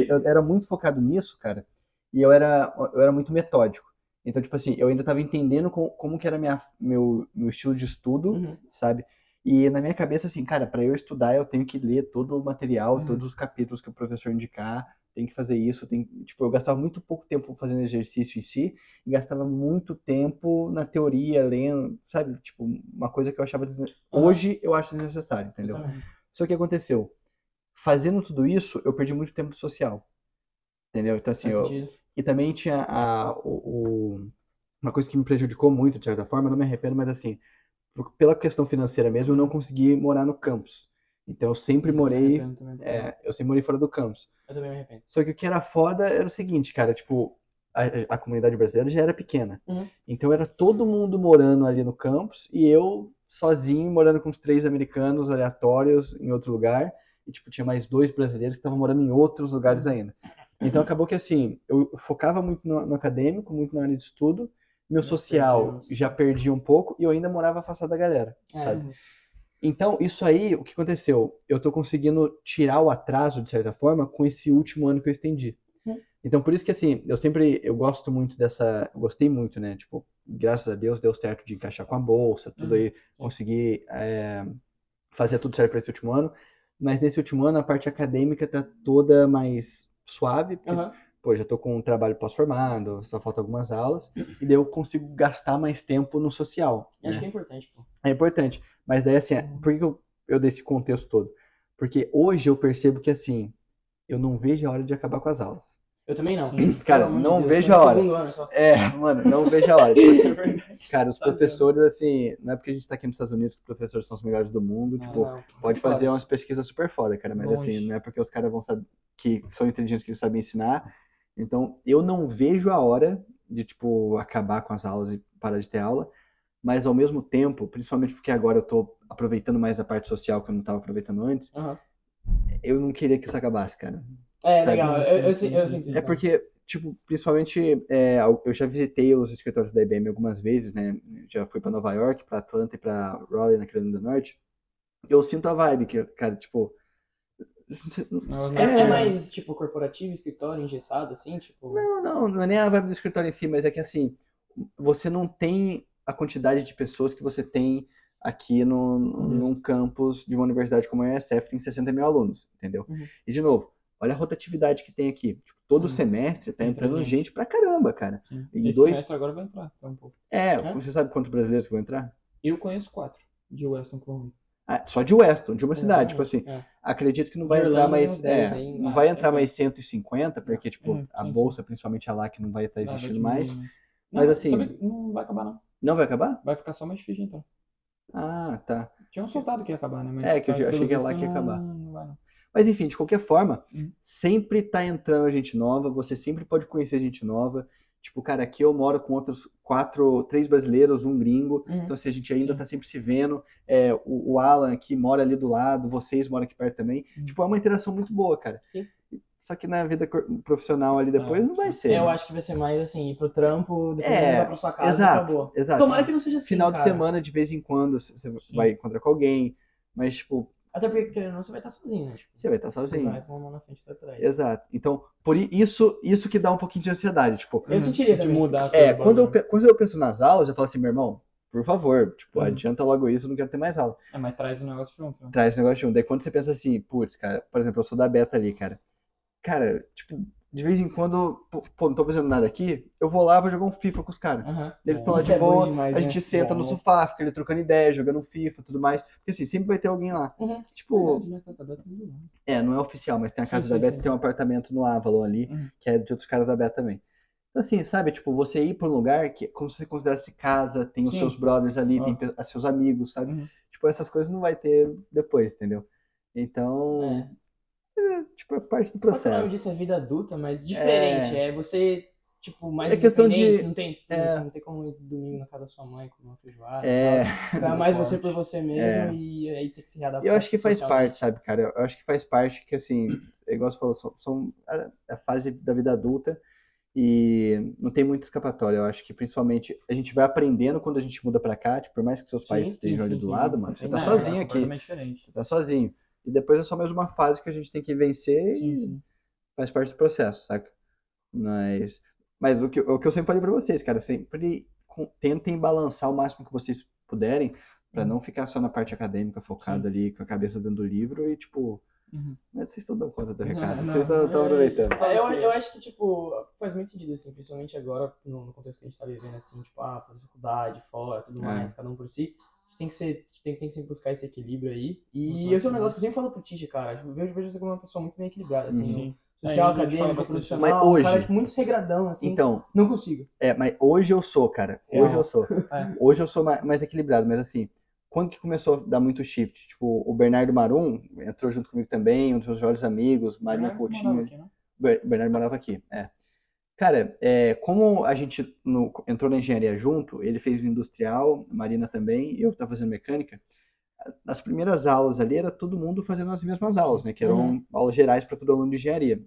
S1: eu era muito focado nisso, cara, e eu era, eu era muito metódico. Então, tipo assim, eu ainda tava entendendo como, como que era minha, meu, meu estilo de estudo,
S3: Uhum.
S1: sabe? E na minha cabeça, assim, cara, para eu estudar, eu tenho que ler todo o material,
S2: Uhum.
S1: todos os capítulos que o professor indicar, tem que fazer isso, tem, tipo, eu gastava muito pouco tempo fazendo exercício em si, e gastava muito tempo na teoria, lendo, sabe? Tipo, uma coisa que eu achava desne- hoje eu acho desnecessário, entendeu? Só que aconteceu, fazendo tudo isso, eu perdi muito tempo social. Entendeu? Então assim, eu, e também tinha a, o, o- uma coisa que me prejudicou muito, de certa forma, eu não me arrependo, mas assim, pela questão financeira mesmo, eu não consegui morar no campus. Então eu sempre morei,
S2: também.
S1: é, eu sempre morei fora do campus.
S3: Eu também me arrependo.
S1: Só que o que era foda era o seguinte, cara, tipo, a, a comunidade brasileira já era pequena.
S3: Uhum.
S1: Então era todo mundo morando ali no campus e eu sozinho morando com os três americanos aleatórios em outro lugar. E tipo, tinha mais dois brasileiros que estavam morando em outros lugares ainda. Então acabou que assim, eu focava muito no, no acadêmico, muito na área de estudo. Meu social
S2: perdi
S1: já perdi um pouco e eu ainda morava afastado da galera,
S3: É.
S1: sabe? Então, isso aí, o que aconteceu? Eu tô conseguindo tirar o atraso, de certa forma, com esse último ano que eu estendi.
S3: Hum.
S1: Então, por isso que, assim, eu sempre, eu gosto muito dessa, gostei muito, né? Tipo, graças a Deus deu certo de encaixar com a bolsa, tudo
S2: Uhum,
S1: aí, consegui é, fazer tudo certo para esse último ano. Mas nesse último ano, a parte acadêmica tá toda mais suave, porque,
S3: Aham.
S1: pô, já tô com um trabalho pós-formado, só falta algumas aulas, e daí eu consigo gastar mais tempo no social.
S3: Acho
S1: né?
S3: que é importante, pô.
S1: É importante. Mas daí, assim, por que que eu, eu dei esse contexto todo? Porque hoje eu percebo que, assim, eu não vejo a hora de acabar com as aulas.
S3: Eu também não.
S2: Sim.
S1: Cara,
S3: Pelo
S1: não
S3: Deus,
S1: vejo a hora. É, mano, não vejo a hora. [laughs] Tipo assim,
S2: É
S1: cara, os
S2: Tá
S1: professores, assim, não é porque a gente tá aqui nos Estados Unidos que os professores são os melhores do mundo,
S2: Não,
S1: tipo,
S3: Não.
S1: pode fazer umas pesquisas super foda, cara, mas
S2: Longe.
S1: assim, não é porque os caras vão saber que são inteligentes que eles sabem ensinar. Então, eu não vejo a hora de, tipo, acabar com as aulas e parar de ter aula, mas ao mesmo tempo, principalmente porque agora eu tô aproveitando mais a parte social que eu não tava aproveitando antes,
S3: Aham.
S1: eu não queria que isso acabasse, cara.
S3: É,
S1: Sabe?
S3: legal. Eu,
S2: Sim, sim.
S1: É porque, tipo, principalmente, é, eu já visitei os escritórios da IBM algumas vezes, né? Já fui pra Nova York, pra Atlanta e pra Raleigh, na Carolina do Norte. Eu sinto a vibe que, cara, tipo.
S2: Não,
S3: É,
S2: não-
S3: é mais, tipo, corporativo, escritório, engessado, assim, tipo...
S1: Não, não, não é nem a vibe do escritório em si, mas é que assim, você não tem a quantidade de pessoas que você tem aqui no, num campus de uma universidade como a USF, tem 60 mil alunos, entendeu?
S3: Uhum.
S1: E de novo, olha a rotatividade que tem aqui. Tipo, todo
S2: Sim.
S1: semestre tá
S2: Entra
S1: entrando
S2: gente.
S1: gente pra caramba, cara.
S2: Sim.
S1: Em
S2: Esse
S1: dois-
S2: semestre agora vai entrar, tá um pouco.
S1: É,
S3: É?
S1: você sabe quantos brasileiros que vão entrar?
S2: Eu conheço quatro de Weston que vão vir.
S1: Ah, só de Weston, de uma cidade, tipo assim.
S3: É.
S1: Acredito que não vai
S3: De
S1: entrar mais.
S3: uns 10
S1: é,
S3: aí,
S1: não
S3: ah,
S1: vai entrar mais 150, porque, tipo,
S2: Hum,
S1: a
S2: sim,
S1: bolsa, principalmente a lá, que não vai estar
S2: Ah, vai
S1: existindo mais.
S2: Mas,
S1: Mas,
S2: Não,
S1: assim-
S2: sabe não vai acabar, não.
S1: Não vai acabar?
S2: Vai ficar só mais difícil de entrar.
S1: Ah, tá.
S2: Tinham soltado que ia acabar, né? Mas
S1: É, que eu
S2: pelo
S1: achei que lá que ia
S2: não-
S1: acabar.
S2: Não não.
S1: Mas enfim, de qualquer forma,
S2: Hum.
S1: sempre tá entrando gente nova, você sempre pode conhecer gente nova. Tipo, cara, aqui eu moro com outros quatro, três brasileiros, um gringo.
S3: Uhum.
S1: Então, assim, a gente ainda
S2: Sim.
S1: tá sempre se vendo. É, o, o Alan aqui mora ali do lado, vocês moram aqui perto também.
S2: Hum.
S1: Tipo, é uma interação muito boa, cara.
S3: Sim.
S1: Só que na vida profissional ali depois
S2: Ah,
S1: não vai ser.
S3: Eu
S1: né?
S3: acho que vai ser mais, assim, ir pro trampo, depois
S1: É,
S3: voltar pra sua casa
S1: exato,
S3: e acabou.
S1: Exato.
S3: Tomara que não seja assim,
S1: Final de
S3: cara.
S1: semana, de vez em quando, você
S2: Sim.
S1: vai encontrar com alguém. Mas, tipo,
S3: Até porque, querendo ou não, você vai estar sozinho, né? Tipo,
S1: Você vai estar
S3: você
S1: sozinho.
S3: vai com uma mão na frente e outra atrás.
S1: Exato. Então, por i- isso, isso que dá um pouquinho de ansiedade. Tipo,
S3: Eu sentiria
S2: de
S3: também.
S2: mudar
S1: é, quando eu,
S2: bagulho.
S1: quando eu penso nas aulas, eu falo assim, meu irmão, por favor, tipo,
S2: Uhum.
S1: adianta logo isso, eu não quero ter mais aula.
S2: É, mas traz o negócio junto, né?
S1: Traz o negócio junto. Daí quando você pensa assim, putz, cara, por exemplo, eu sou da beta ali, cara. Cara, tipo, de vez em quando, pô, não tô fazendo nada aqui, eu vou lá, vou jogar um FIFA com os caras.
S3: Aham.
S1: Eles estão lá de
S3: é
S1: boa,
S3: demais,
S1: a
S3: né?
S1: gente senta no
S2: Bom.
S1: sofá, fica ali trocando ideia, jogando FIFA tudo mais. Porque assim, sempre vai ter alguém lá.
S3: Uhum.
S1: Tipo,
S2: né? É
S1: é, não é oficial, mas tem a
S3: Sim,
S1: casa
S3: sim,
S1: da Beta
S3: sim.
S1: e tem um apartamento no Avalon ali,
S2: Uhum.
S1: que é de outros caras da Beta também. Então assim, sabe, tipo, você ir pra um lugar que como se você considerasse casa, tem os
S2: Sim.
S1: seus brothers ali,
S2: Ah.
S1: tem seus amigos, sabe?
S2: Uhum.
S1: Tipo, essas coisas não vai ter depois, entendeu? Então,
S3: É.
S1: tipo, é parte do
S3: Qual que é o nome
S1: processo.
S3: disso? É vida adulta, mas diferente. É, você, tipo, mais
S1: É questão de-
S3: Não tem,
S1: é.
S3: não tem como ir domingo na casa da sua mãe comer uma feijoada.
S1: É,
S3: é mais você por você mesmo
S1: É.
S3: e aí tem que se readaptar.
S1: eu acho que faz parte, sabe, cara? Eu acho que faz parte que, assim, é igual você falou, são, são a, a fase da vida adulta e não tem muita escapatória. Eu acho que, principalmente, a gente vai aprendendo quando a gente muda pra cá, tipo, por mais que seus pais
S3: Sim,
S1: estejam
S3: sim,
S1: ali
S3: sim,
S1: do lado, mano, você tá
S3: nada,
S1: sozinho
S3: é
S1: aqui, você tá sozinho. E depois é só mais uma fase que a gente tem que vencer
S2: Sim,
S1: e
S2: sim.
S1: faz parte do processo, saca? Mas, mas o que, o que eu sempre falei pra vocês, cara, sempre com- tentem balançar o máximo que vocês puderem pra não ficar só na parte acadêmica, focado ali com a cabeça dentro do livro e tipo,
S2: Uhum.
S1: mas vocês estão dando conta do
S2: Não, [laughs]
S1: recado,
S2: não,
S1: vocês estão estão
S3: É,
S1: aproveitando.
S3: é, eu, eu acho que, tipo, faz muito sentido, assim, principalmente agora, no, no contexto que a gente tá vivendo, assim, tipo, ah, fazer faculdade, fora, tudo
S1: É.
S3: mais, cada um por si. A gente tem que ser, tem, tem que sempre buscar esse equilíbrio aí. E
S2: Uhum.
S3: esse é um negócio que eu sempre falo pro Tiji, cara. Eu vejo, vejo você como uma pessoa muito bem equilibrada, assim,
S1: Uhum.
S2: Sim.
S3: social,
S2: É, fala
S3: acadêmico, profissional.
S1: Mas hoje-
S3: Cara, tipo, muito regradão, assim.
S1: Então,
S3: Não consigo.
S1: é, mas hoje eu sou, cara, hoje eu sou.
S2: É.
S1: Hoje eu sou [laughs] mais, mais equilibrado, mas assim, quando que começou a dar muito shift? Tipo, o Bernardo Marum entrou junto comigo também, um dos meus melhores amigos, Marina
S2: Bernardo
S1: Coutinho,
S2: morava aqui, né?
S1: Ber- Bernardo morava aqui, é. Cara, é, como a gente no- entrou na engenharia junto, ele fez industrial, Marina também, e eu estava fazendo mecânica, as primeiras aulas ali era todo mundo fazendo as mesmas aulas, né? Que eram
S3: Uhum.
S1: aulas gerais para todo aluno de engenharia.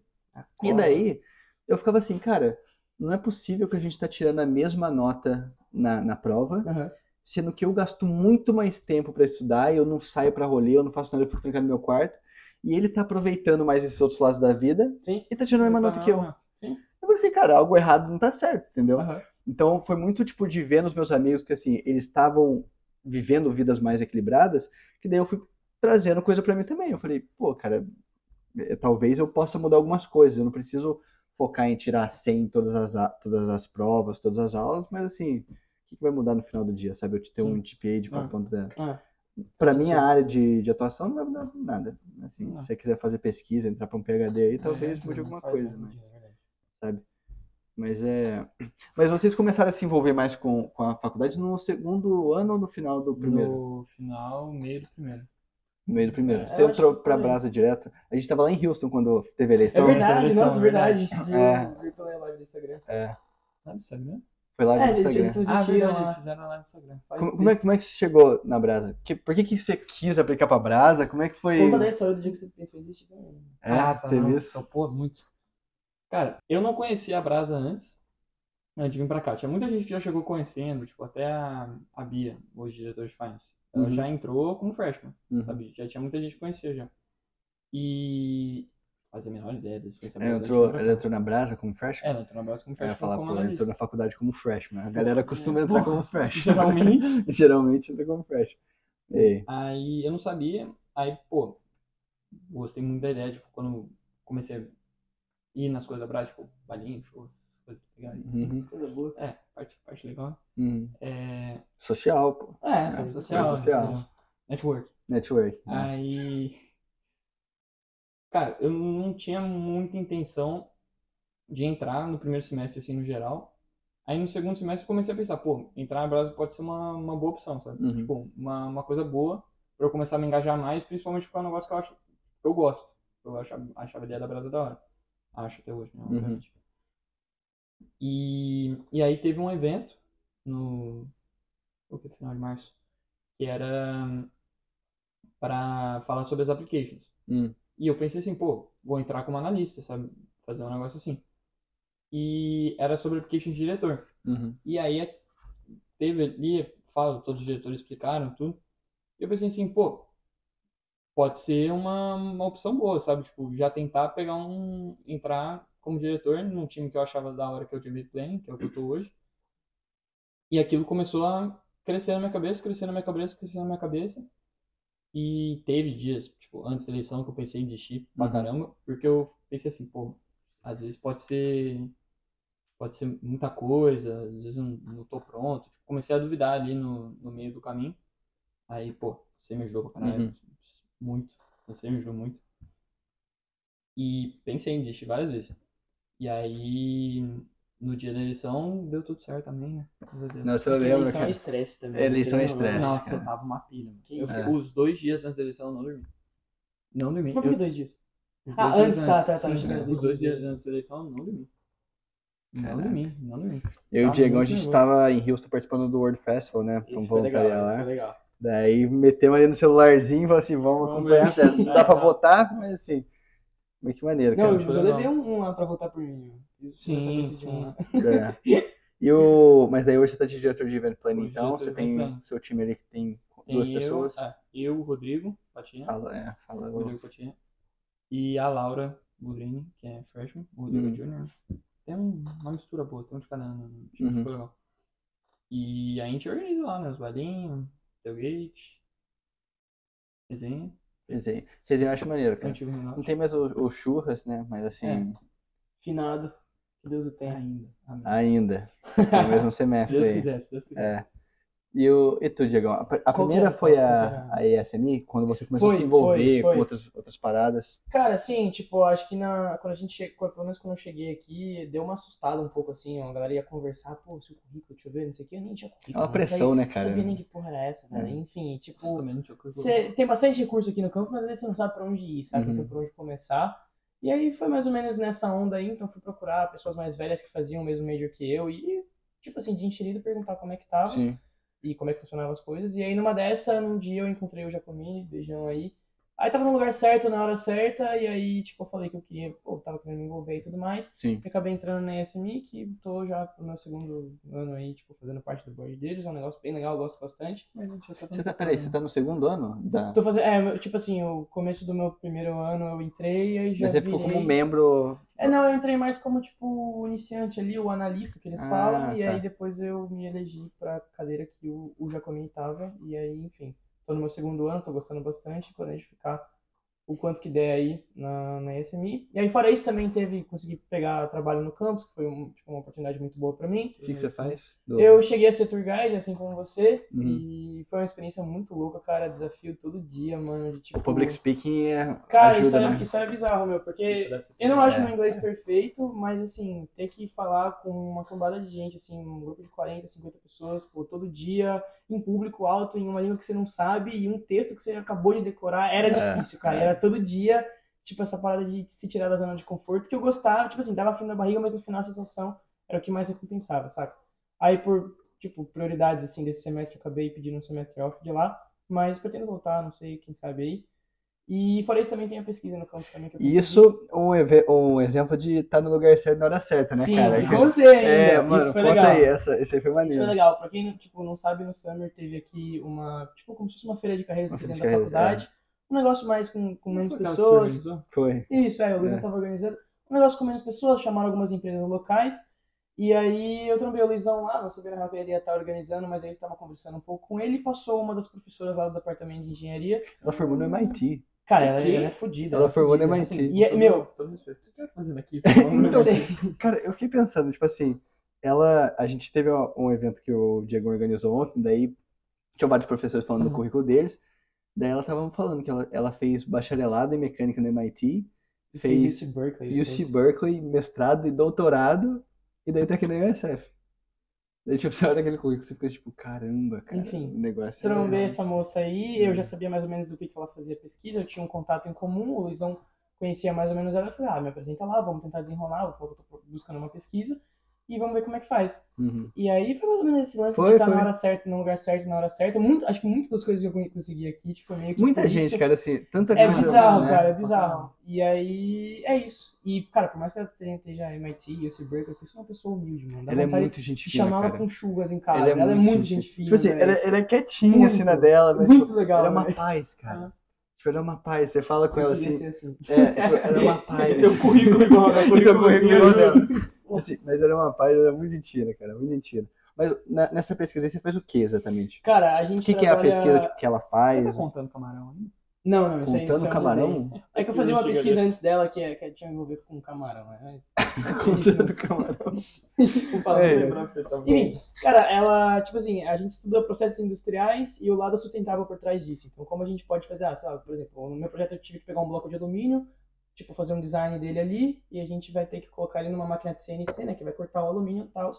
S1: E daí, eu ficava assim, cara, não é possível que a gente tá tirando a mesma nota na, na prova,
S3: Aham.
S1: sendo que eu gasto muito mais tempo para estudar, eu não saio para rolê, eu não faço nada, eu fico trancado no meu quarto, e ele tá aproveitando mais esses outros lados da vida
S3: Sim.
S1: e tá tirando a mesma
S2: Tá
S1: nota que eu.
S2: Sim.
S1: Eu pensei, cara, algo errado não tá certo, entendeu?
S3: Aham.
S1: Então foi muito tipo de ver nos meus amigos que assim, eles estavam vivendo vidas mais equilibradas, que daí eu fui trazendo coisa pra mim também. Eu falei, pô, cara, eh, talvez eu possa mudar algumas coisas, eu não preciso focar em tirar 100 em todas as, todas as provas, todas as aulas, mas assim, o que vai mudar no final do dia, sabe? Eu ter um GPA de
S2: Ah.
S1: 4.0.
S3: Ah.
S1: Pra minha área de, de atuação não vai mudar nada. Assim,
S2: Ah.
S1: se você quiser fazer pesquisa, entrar pra um PhD aí, talvez
S2: É,
S1: mude alguma coisa, mas
S2: é.
S1: Sabe? Mas é. Mas vocês começaram a se envolver mais com, com a faculdade no segundo ano ou no final do primeiro?
S2: No final, meio do primeiro.
S1: No meio do primeiro.
S3: É,
S1: Você
S3: eu
S1: entrou
S3: que
S1: pra
S3: foi.
S1: Brasa direto. A gente tava lá em Houston quando teve a
S3: É
S1: eleição.
S3: verdade,
S2: eleição,
S3: nossa,
S2: verdade.
S3: verdade.
S1: É.
S3: viu pela live do Instagram.
S1: É,
S2: Lá no Instagram?
S1: foi lá no
S3: É,
S1: Instagram.
S2: Ah, verdade, fizeram lá no Instagram.
S1: Como, como é, como é que você chegou na Brasa? Que, por que, que você quis aplicar pra Brasa? Como é que foi?
S3: Conta da história do dia que você pensou em desistir também.
S1: É,
S2: ah, tá.
S1: teve
S2: não.
S1: isso?
S2: Então, pô, muito. Cara, eu não conhecia a Brasa antes antes de vir pra cá. Tinha muita gente que já chegou conhecendo, tipo, até a, a Bia, hoje diretor de Finance. Ela
S1: Uhum.
S2: já entrou como freshman,
S1: Uhum.
S2: sabe? Já tinha muita gente que conhecia já. E. Fazia a menor ideia desse
S1: Ela entrou, ela entrou na Brasa como freshman?
S2: É, ela entrou na Brasa como
S1: Eu ia
S2: freshman
S1: falar,
S2: como
S1: pô,
S2: analista.
S1: entrou na faculdade como freshman. A galera costuma entrar como [laughs] freshman.
S2: Geralmente. [laughs]
S1: Geralmente entra como freshman. E,
S2: Aí eu não sabia, aí, pô, gostei muito da ideia, tipo, quando comecei a ir nas coisas da Brasa, tipo, balinho, shows, coisas legais.
S1: Uhum.
S3: Coisa boa.
S2: É, parte, parte legal.
S1: hum,
S2: É,
S1: social, pô.
S3: É,
S1: É,
S2: social,
S1: social.
S2: entendeu? network.
S1: Network. Né?
S2: Aí, cara, eu não tinha muita intenção de entrar no primeiro semestre, assim, no geral. Aí no segundo semestre eu comecei a pensar, pô, entrar na Brasa pode ser uma, uma boa opção, sabe?
S1: Uhum.
S2: Tipo, uma, uma coisa boa pra eu começar a me engajar mais, principalmente porque é um negócio que eu acho, que eu gosto. Eu achava, achava a ideia da Brasa da hora. Acho até hoje, né?
S1: Uhum.
S2: Obviamente. E, e aí teve um evento no, no final de março, que era para falar sobre as applications.
S1: Hum.
S2: E eu pensei assim, pô, vou entrar como analista, sabe? Fazer um negócio assim. E era sobre application de diretor.
S1: Uhum.
S2: E aí teve ali, falo, todos os diretores explicaram tudo. E eu pensei assim, pô, pode ser uma, uma opção boa, sabe? Tipo, já tentar pegar um. entrar como diretor num time que eu achava da hora, que é o David Planning, que é o que eu tô hoje. E aquilo começou a crescer na minha cabeça, crescer na minha cabeça, crescer na minha cabeça. E teve dias, tipo, antes da eleição que eu pensei em desistir pra
S1: Uhum.
S2: caramba, porque eu pensei assim, pô, às vezes pode ser pode ser muita coisa, às vezes eu não, não tô pronto. Comecei a duvidar ali no, no meio do caminho. Aí, pô, você me ajudou pra caralho,
S1: Uhum.
S2: Muito, você me ajudou muito. E pensei em desistir várias vezes. E aí, no dia da eleição, deu tudo certo também, né?
S1: Nossa, eu lembro,
S3: eleição é
S1: cara.
S3: estresse também.
S1: Eleição é estresse.
S2: Nossa,
S1: cara.
S2: eu tava uma pilha. mano.
S3: Que
S2: Eu fiquei os dois dias antes da eleição, eu não dormi. Não dormi.
S3: Por que
S2: Eu-
S3: dois dias?
S2: os
S3: Ah,
S2: dois dias
S3: antes, tá, tá, tá,
S2: sim,
S3: chegando
S2: os
S3: dois dias.
S2: antes da eleição, eu não dormi. Não dormi, não dormi.
S1: Eu e o Diegão, a gente
S2: nervoso.
S1: tava em Houston participando do World Festival, né?
S3: Isso foi legal,
S1: voluntário
S3: isso
S1: lá.
S3: foi legal.
S1: Daí metemos ali no celularzinho e falou assim, vamos acompanhar. festa. Não dá pra votar, mas assim, mas que maneiro,
S3: Não,
S1: cara.
S3: mas eu
S2: legal.
S3: levei um, um lá pra votar por mim. Eu fiz-
S2: Sim, sim.
S3: lá.
S1: É. E o... Mas daí hoje você tá de diretor de event planning,
S2: Hoje
S1: então você tem
S2: planning.
S1: seu time ali que tem
S2: Tem
S1: duas
S2: eu,
S1: pessoas.
S2: é, eu, o Rodrigo Patinha,
S1: Fala, é, fala.
S2: o Rodrigo Patinha, e a Laura Budrini, que é freshman, o Rodrigo
S1: Uhum.
S2: Junior. Tem um- uma mistura boa, tem um de cada ano no time,
S1: Uhum.
S2: legal. E a gente organiza lá, né, os bailinhos, tailgate, resenha,
S1: Resenha. Resenha eu acho maneiro, cara.
S2: antigo
S1: Não tem mais o, o churras, né? Mas assim,
S2: É.
S3: Finado. Que Deus o tenha.
S2: Ainda. Amém.
S1: ainda. [laughs] No mesmo
S2: Se
S1: semestre
S2: Deus
S1: aí.
S2: quiser, se Deus quiser.
S1: É. E, o, e tu, Diegão? A, primeira
S3: era?
S1: foi a, a ESMI, quando você começou
S3: Foi,
S1: a se envolver
S3: foi, foi.
S1: com outras, outras paradas.
S3: Cara, assim, tipo, acho que na, quando a gente chegou, pelo menos quando eu cheguei aqui, deu uma assustada um pouco, assim, ó, a galera ia conversar, pô, seu currículo, deixa eu ver, não sei o que, eu nem tinha currículo.
S1: É uma pressão,
S3: sabia-
S1: né, cara?
S3: Não sabia nem que porra era essa, velho.
S1: É.
S3: Enfim, tipo,
S2: currículo.
S3: Você tem bastante recurso aqui no campo, mas às vezes você não sabe pra onde ir, sabe?
S1: Uhum.
S3: Por onde começar. E aí foi mais ou menos nessa onda aí, então fui procurar pessoas mais velhas que faziam o mesmo major que eu e, tipo assim, de enxerido perguntar como é que tava
S1: Sim.
S3: E como é que funcionavam as coisas. E aí numa dessa, num dia eu encontrei o Jacomini, beijão aí. Aí tava no lugar certo, na hora certa, e aí, tipo, eu falei que eu queria, pô, tava querendo me envolver e tudo mais.
S1: Sim.
S3: E acabei entrando na ESMI, que tô já pro meu segundo ano aí, tipo, fazendo parte do board deles, é um negócio bem legal, eu gosto bastante.
S2: Mas a gente já tá
S1: Você tá, peraí, você tá no segundo ano? Da...
S3: Tô fazendo, é, tipo assim, o começo do meu primeiro ano eu entrei e aí já
S1: Mas você ficou
S3: virei...
S1: como membro.
S3: É, não, eu entrei mais como, tipo, o iniciante ali, o analista que eles
S1: Ah,
S3: falam, e
S1: tá.
S3: aí depois eu me elegi pra cadeira que o, o Jacomini tava, e aí, enfim, tô no meu segundo ano, tô gostando bastante, planejo ficar o quanto que der aí na, na ESMI. E aí, fora isso, também teve, consegui pegar trabalho no campus, que foi um, tipo, uma oportunidade muito boa pra mim.
S1: O que, que você faz? Do-
S3: Eu cheguei a ser tour guide, assim como você,
S1: Uhum.
S3: e foi uma experiência muito louca, cara, desafio todo dia, mano, de tipo...
S1: O public speaking é...
S3: Cara,
S1: ajuda,
S3: isso, era,
S1: né?
S3: isso era bizarro, meu, porque eu não acho
S1: É.
S3: meu inglês perfeito, mas assim, ter que falar com uma cambada de gente, assim, um grupo de 40, 50 pessoas, pô, todo dia, em público alto, em uma língua que você não sabe, e um texto que você acabou de decorar, era
S1: É,
S3: difícil, cara.
S1: é.
S3: Era todo dia, tipo, essa parada de se tirar da zona de conforto, que eu gostava, tipo assim, dava frio na barriga, mas no final a sensação era o que mais recompensava, saca? Aí por, tipo, prioridades, assim, desse semestre, eu acabei pedindo um semestre off de lá, mas pretendo voltar, não sei, quem sabe aí. E fora isso também tem a pesquisa no campus também que eu consegui.
S1: Isso um, um exemplo de estar no lugar certo na hora certa, né,
S3: Sim,
S1: cara?
S3: com você ainda.
S1: É, mano,
S3: isso foi
S1: conta
S3: legal.
S1: aí, essa, esse aí foi
S3: Isso foi
S1: maneiro.
S3: legal. Pra quem tipo, não sabe, no Summer teve aqui uma, tipo, como se fosse uma feira de carreiras
S1: Uma
S3: aqui
S1: feira de
S3: dentro da
S1: carreiras,
S3: faculdade. Um negócio mais com, com menos
S2: Foi
S3: pessoas.
S1: Foi.
S3: Isso, é, o Luizão
S1: É.
S3: tava organizando. Um negócio com menos pessoas, chamaram algumas empresas locais. E aí eu trombei o Luizão lá, não sabia na ele ia estar organizando, mas aí eu tava conversando um pouco com ele e passou uma das professoras lá do departamento de engenharia.
S1: Ela formou no MIT.
S3: Cara, ela,
S2: quê?
S3: ela é fodida.
S1: Ela
S3: é
S1: formou no MIT.
S3: assim, e é,
S2: Todo-
S3: meu,
S2: todo respeito. O que você tá fazendo aqui? Tá
S3: não
S2: pra
S3: sei. [laughs]
S1: Cara, eu fiquei pensando, tipo assim, ela. A gente teve um evento que o Diego organizou ontem, daí tinha vários professores falando do
S3: Uhum.
S1: currículo deles. Daí ela tava falando que ela, ela fez bacharelado em mecânica no MIT,
S3: fez
S1: fez
S3: UC Berkeley.
S1: UC Berkeley, mestrado e doutorado, e daí tá aqui na USF. Daí, tipo, [laughs] você olha aquele currículo, você fica tipo, caramba, cara,
S3: Enfim,
S1: o negócio
S3: Trombei
S1: é...
S3: essa moça aí, eu já sabia mais ou menos do que que ela fazia pesquisa, eu tinha um contato em comum, o Luizão conhecia mais ou menos ela, eu falei, ah, me apresenta lá, vamos tentar desenrolar, eu falei eu tô buscando uma pesquisa, e vamos ver como é que faz.
S1: Uhum.
S3: E aí foi mais ou menos esse lance
S1: Foi,
S3: de estar
S1: foi.
S3: na hora certa, no lugar certo, na hora certa. Muito, acho que muitas das coisas que eu consegui aqui, tipo, meio que
S1: Muita gente,
S3: isso.
S1: cara, assim, tanta
S3: É
S1: coisa,
S3: bizarro,
S1: né?
S3: cara, é bizarro. E aí, é isso. E, cara, por mais que ela esteja MIT, UC Berkeley, eu sou uma pessoa humilde, mano. Dá
S1: Ela é muito gente fina,
S3: ela
S1: cara.
S3: com chuvas em casa.
S1: Ela
S3: Ela
S1: é
S3: é
S1: muito
S3: muito
S1: gente
S3: gente fina.
S1: Tipo assim, ela, ela é quietinha
S3: Muito,
S1: assim na dela, mas
S3: muito
S1: tipo,
S3: legal,
S1: ela é uma paz, cara. Tipo, ela é uma paz. Você fala com ela
S3: Queria
S1: assim.
S3: assim.
S1: É, tipo, ela é uma [laughs] paz.
S3: Teu currículo igual, né? Currículo
S1: currículo
S3: igual
S1: igual
S3: dela. [laughs]
S1: Assim, mas ela é uma é muito mentira, cara. Muito mentira. Mas na- nessa pesquisa aí você faz o que exatamente?
S3: Cara, a
S1: O
S3: gente
S1: que, que é a
S3: trabalha-
S1: pesquisa tipo, que ela
S2: Você tá
S1: faz?
S2: contando camarão ainda?
S3: Não, não, isso aí
S1: Contando
S3: isso
S1: camarão?
S3: É que eu fazia uma pesquisa antes dela que, que tinha a envolver com camarão, né? Mas. [laughs]
S1: Contando camarão. [laughs] É.
S2: Você tá
S3: Enfim, cara, ela, tipo assim, a gente estuda processos industriais e o lado sustentável por trás disso. Então, como a gente pode fazer, ah, sei lá, por exemplo, no meu projeto eu tive que pegar um bloco de alumínio, tipo, fazer um design dele ali, e a gente vai ter que colocar ele numa máquina de CNC, né, que vai cortar o alumínio e tal.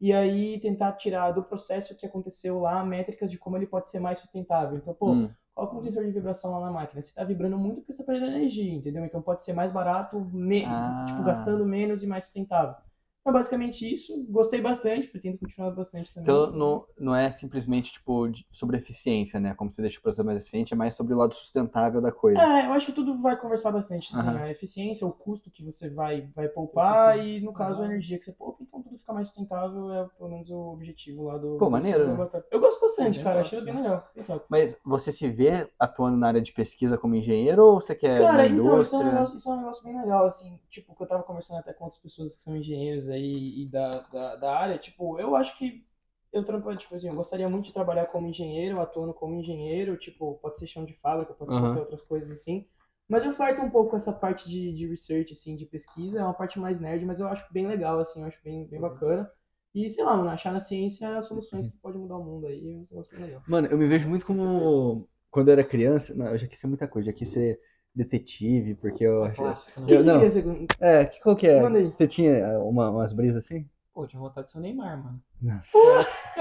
S3: E aí tentar tirar do processo que aconteceu lá métricas de como ele pode ser mais sustentável. Então, pô,
S1: Hum.
S3: coloca um sensor de vibração lá na máquina. Você tá vibrando muito porque você tá perdendo energia, entendeu? Então pode ser mais barato, me-
S1: Ah.
S3: tipo, gastando menos e mais sustentável. Então, basicamente isso. Gostei bastante, pretendo continuar bastante também.
S1: Então não, não é simplesmente tipo sobre eficiência, né? Como você deixa o processo mais eficiente, é mais sobre o lado sustentável da coisa.
S3: É, eu acho que tudo vai conversar bastante. Assim,
S1: Aham.
S3: A eficiência, o custo que você vai, vai poupar e, no caso, a energia que você poupa. Então, tudo fica mais sustentável é, pelo menos, o objetivo lá do.
S1: Pô,
S3: do
S1: maneiro, né?
S3: laboratório. Eu gosto bastante,
S2: Bem
S3: cara. Achei bem legal.
S1: Mas você se vê atuando na área de pesquisa como engenheiro ou você quer
S3: Cara, então, isso é, um negócio, isso é um negócio bem legal, assim, tipo, que eu tava conversando até com outras pessoas que são engenheiros aí e da, da, da área, tipo, eu acho que eu, trampo- tipo assim, eu gostaria muito de trabalhar como engenheiro, atuando como engenheiro, tipo, pode ser chão de fábrica, pode ser qualquer outras coisas assim, mas eu flerto um pouco com essa parte de, de research, assim, de pesquisa, é uma parte mais nerd, mas eu acho bem legal, assim, eu acho bem, bem bacana, e sei lá, mano, achar na ciência soluções que podem mudar o mundo aí, é negócio bem legal.
S1: Mano, eu me vejo muito como. Quando eu era criança, não, eu já quis ser muita coisa, já quis ser detetive, porque eu achei.
S2: Clássico, né?
S1: Eu- não.
S3: queria ser?
S1: É, que- qual que é? Você tinha uma, umas brisas assim?
S2: Pô, tinha vontade de ser o Neymar, mano.
S1: Não.
S2: Eu